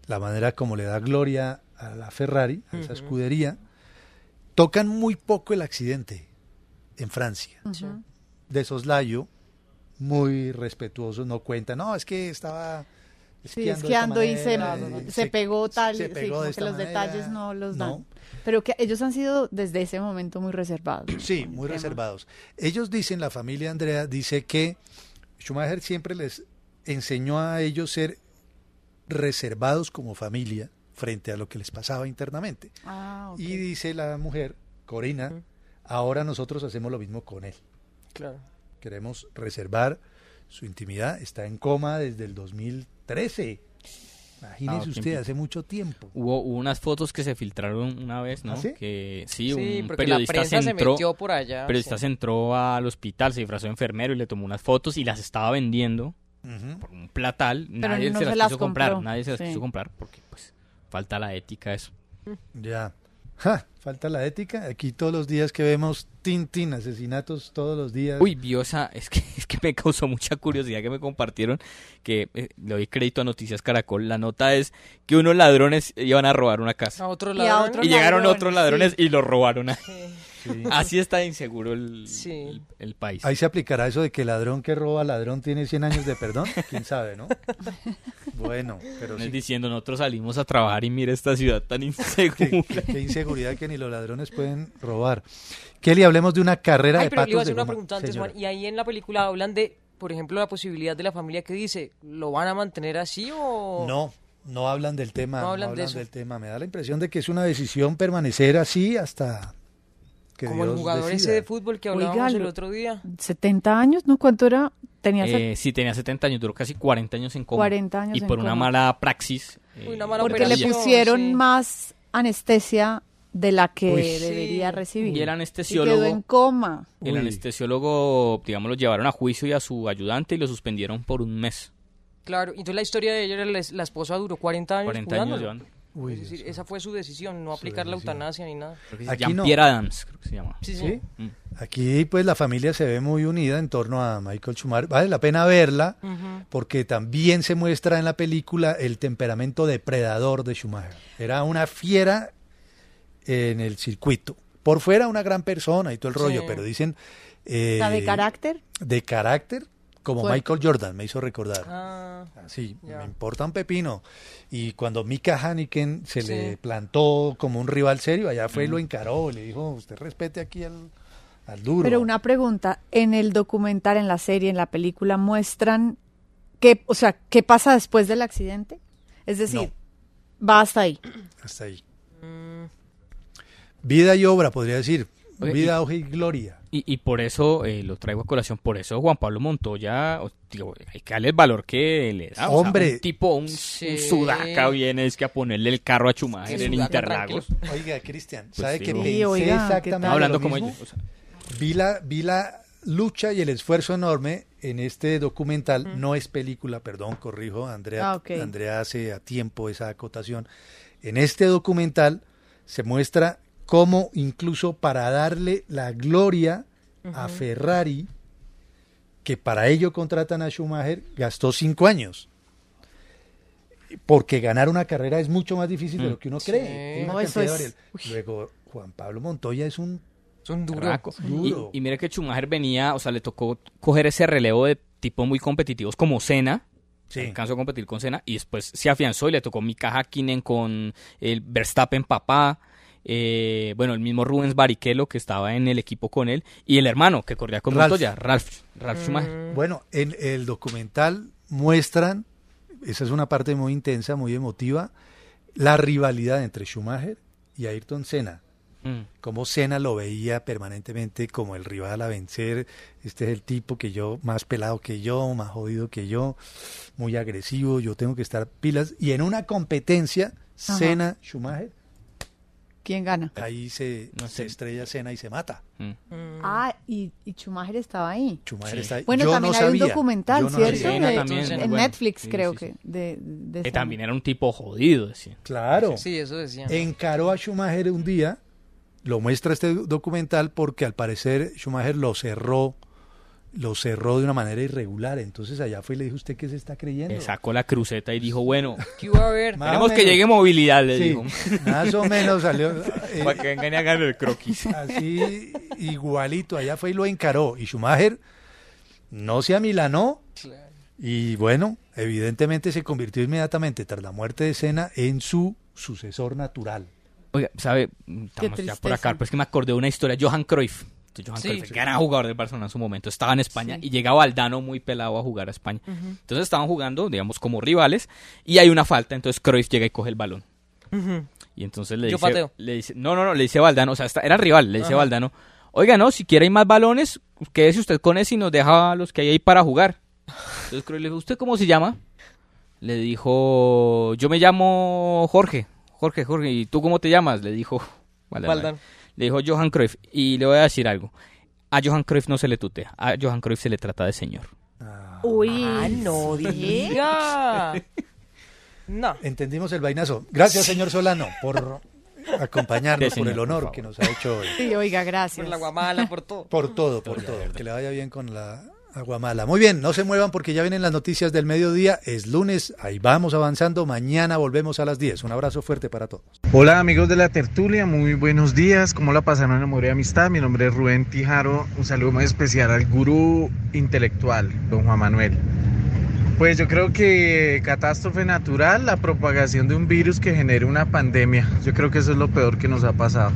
la manera como le da gloria a la Ferrari, a esa escudería. Tocan muy poco el accidente en Francia. Ujú. De soslayo, muy respetuosos, no cuentan. No, es que estaba Sí, esquiando, de esta esquiando y se, manera, y se pegó tal, se sí, como de que los manera. detalles no los dan. No. Pero que ellos han sido desde ese momento muy reservados. Sí, muy tema. reservados. Ellos dicen, la familia Andrea dice que Schumacher siempre les enseñó a ellos ser reservados como familia frente a lo que les pasaba internamente. Ah. Y dice la mujer, Corina, ahora nosotros hacemos lo mismo con él. Claro. Queremos reservar su intimidad. Está en coma desde el 2013. Imagínese Ah, usted, hace mucho tiempo. Hubo, hubo unas fotos que se filtraron una vez, ¿no? ¿Ah, sí? Que sí, Sí, un periodista prensa se entró, metió por allá, periodista sí. se entró al hospital, se disfrazó de enfermero y le tomó unas fotos y las estaba vendiendo por un platal. Pero nadie no se se las, las quiso comprar, compró, nadie se las sí. quiso comprar porque pues falta la ética eso. Ya. Ja, falta la ética. Aquí todos los días que vemos Tintin, asesinatos todos los días. Uy, vio esa, es que, es que me causó mucha curiosidad que me compartieron, que eh, le doy crédito a Noticias Caracol. La nota es que unos ladrones iban a robar una casa. A otro Y a lado. otro Y llegaron otros ladrones sí. y lo robaron. Sí. Así está inseguro el, Sí. el, el país. Ahí se aplicará eso de que ladrón que roba ladrón tiene 100 años de perdón. ¿Quién sabe, no? Bueno, pero No es sí. diciendo, nosotros salimos a trabajar y mira esta ciudad tan insegura. qué- qué inseguridad que ni los ladrones pueden robar. Kelly, hablemos de una carrera Ay, de pero le iba a patos hacer una goma. pregunta antes. Juan. Y ahí en la película hablan de, por ejemplo, la posibilidad de la familia que dice, ¿lo van a mantener así o...? No, no hablan del tema. No No hablan hablan, de eso. del tema. Me da la impresión de que es una decisión permanecer así hasta que Como el Dios jugador decida. ese de fútbol que hablábamos Oiga, el otro día. 70 años, ¿no? ¿Cuánto era? Tenía Eh, sí, tenía 70 años, duró casi 40 años en coma. 40 años Y en por una coma. mala praxis. Eh, una mala porque le pusieron sí. más anestesia de la que Uy. debería Sí. recibir. Y el Y anestesiólogo. quedó en coma. El Uy. anestesiólogo, digamos, lo llevaron a juicio y a su ayudante y lo suspendieron por un mes. Claro, y entonces la historia de ella era la, la esposa duró 40 años 40 años llevando. Uy, es decir, Dios esa fue su decisión, no aplicar la eutanasia ni nada. Aquí no. Pierre Adams, creo que se llama. Sí, sí. ¿Sí? Mm. Aquí pues la familia se ve muy unida en torno a Michael Schumacher. Vale la pena verla porque también se muestra en la película el temperamento depredador de Schumacher. Era una fiera en el circuito. Por fuera una gran persona y todo el rollo, Sí. pero dicen... eh, ¿La de carácter? De carácter, Como Fue- Michael Jordan me hizo recordar. Ah, Sí, me importa un pepino. Y cuando Mika Haniken se Sí. le plantó como un rival serio, allá fue y Mm. lo encaró, le dijo, usted respete aquí al, al duro. Pero una pregunta, en el documental, en la serie, en la película, muestran qué, o sea, qué pasa después del accidente. Es decir, va hasta ahí. Hasta ahí. Mm. Vida y obra, podría decir. Oye, Vida, y- y gloria. Y, y por eso eh, lo traigo a colación, por eso Juan Pablo Montoya, digo, hay que darle el valor que le da. o sea, Hombre. un tipo, un, un sudaca viene es que a ponerle el carro a Schumacher Sí, en Interlagos. Oiga, Cristian, Pues ¿sabe sí, que ¿no? pensé Sí, oiga, ¿qué exactamente? Hablando lo como ellos, o sea. Vi la, vi la lucha y el esfuerzo enorme en este documental, no es película, perdón, corrijo, Andrea, Ah. Andrea hace a tiempo esa acotación. En este documental se muestra cómo incluso para darle la gloria a. Ferrari, que para ello contratan a Schumacher, gastó cinco años. Porque ganar una carrera es mucho más difícil de Mm. lo que uno Sí. cree. No, eso es-. Luego, Juan Pablo Montoya es un Son Raco. Duro. Y, y mire que Schumacher venía, o sea, le tocó coger ese relevo de tipos muy competitivos como Senna. Sí. Alcanzó a competir con Senna y después se afianzó y le tocó Mika Hakkinen con el Verstappen papá. Eh, bueno, el mismo Rubens Barrichello que estaba en el equipo con él y el hermano que corría con Ralph. Montoya, Ralph, Ralph Schumacher. Bueno, en el documental muestran, esa es una parte muy intensa, muy emotiva, la rivalidad entre Schumacher y Ayrton Senna. Mm. Como Senna lo veía permanentemente como el rival a vencer. Este es el tipo que yo, más pelado que yo, más jodido que yo, muy agresivo, yo tengo que estar pilas. Y en una competencia, Ajá. ¿Quién gana? ahí se, se estrella Senna y se mata. Mm. Ah, y, y Schumacher estaba ahí. Schumacher está ahí. Bueno, Yo también no hay sabía, un documental, no ¿cierto? sabía. Senna De- también, en bueno. Netflix, Sí, creo sí, que. De, de Que también era un tipo jodido, decía. Claro. Sí, eso decían. Encaró a Schumacher un día, lo muestra este documental porque al parecer Schumacher lo cerró, lo cerró de una manera irregular. Entonces allá fue y le dijo, ¿usted qué se está creyendo? Le sacó la cruceta y dijo, bueno, ¿Qué iba a o queremos que llegue movilidad, le Sí, dijo. Más o menos salió. eh, Para que vengan y hagan el croquis. Así igualito, allá fue y lo encaró. Y Schumacher no se amilanó. Y bueno, evidentemente se convirtió inmediatamente tras la muerte de Senna en su sucesor natural. Oiga, ¿sabe? Estamos ya por acá, pero es que me acordé de una historia. Johan Cruyff. Johan Sí. Cruyff, gran jugador del Barcelona en su momento. Estaba en España y llegaba Aldano muy pelado a jugar a España. Entonces estaban jugando, digamos, como rivales y hay una falta. Entonces Cruyff llega y coge el balón. Y entonces le Yo dice, pateo. le dice, no, no, no, le dice Valdano, o sea, era rival, le dice Ajá. Valdano, oiga, no, si quiere hay más balones, quédese usted con ese y nos deja los que hay ahí para jugar. Entonces Cruyff le dijo, ¿usted cómo se llama? Le dijo, yo me llamo Jorge, Jorge, Jorge, ¿y tú cómo te llamas? Le dijo Valdano. Valdano. Le dijo Johan Cruyff, y le voy a decir algo, a Johan Cruyff no se le tutea, a Johan Cruyff se le trata de señor. Uy. Ah, no diga. No. Entendimos el vainazo. Gracias, señor Solano, por acompañarnos, Sí, por el honor que nos ha hecho hoy. Sí, oiga, gracias. Por la guamala, por todo. Por todo, por todo. Que le vaya bien con la aguamala. Muy bien, no se muevan porque ya vienen las noticias del mediodía. Es lunes, ahí vamos avanzando. Mañana volvemos a las 10. Un abrazo fuerte para todos. Hola amigos de la tertulia, muy buenos días. ¿Cómo la pasaron en Amor y Amistad? Mi nombre es Rubén Tijaro. Un saludo muy especial al gurú intelectual, don Juan Manuel. Pues yo creo que catástrofe natural, la propagación de un virus que genere una pandemia. Yo creo que eso es lo peor que nos ha pasado.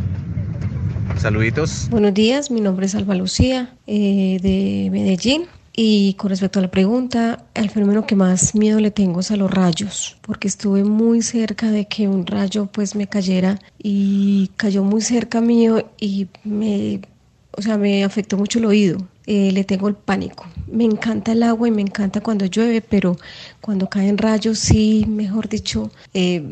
Saluditos. Buenos días, mi nombre es Alba Lucía eh, de Medellín y con respecto a la pregunta, el fenómeno que más miedo le tengo es a los rayos, porque estuve muy cerca de que un rayo pues me cayera y cayó muy cerca mío y me, o sea, me afectó mucho el oído. Eh, le tengo el pánico. Me encanta el agua y me encanta cuando llueve, pero cuando caen rayos sí, mejor dicho, eh,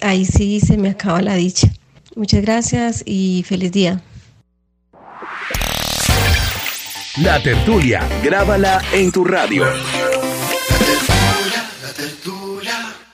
ahí sí se me acaba la dicha. Muchas gracias y feliz día. La tertulia, grábala en tu radio. La tertulia, la tertulia.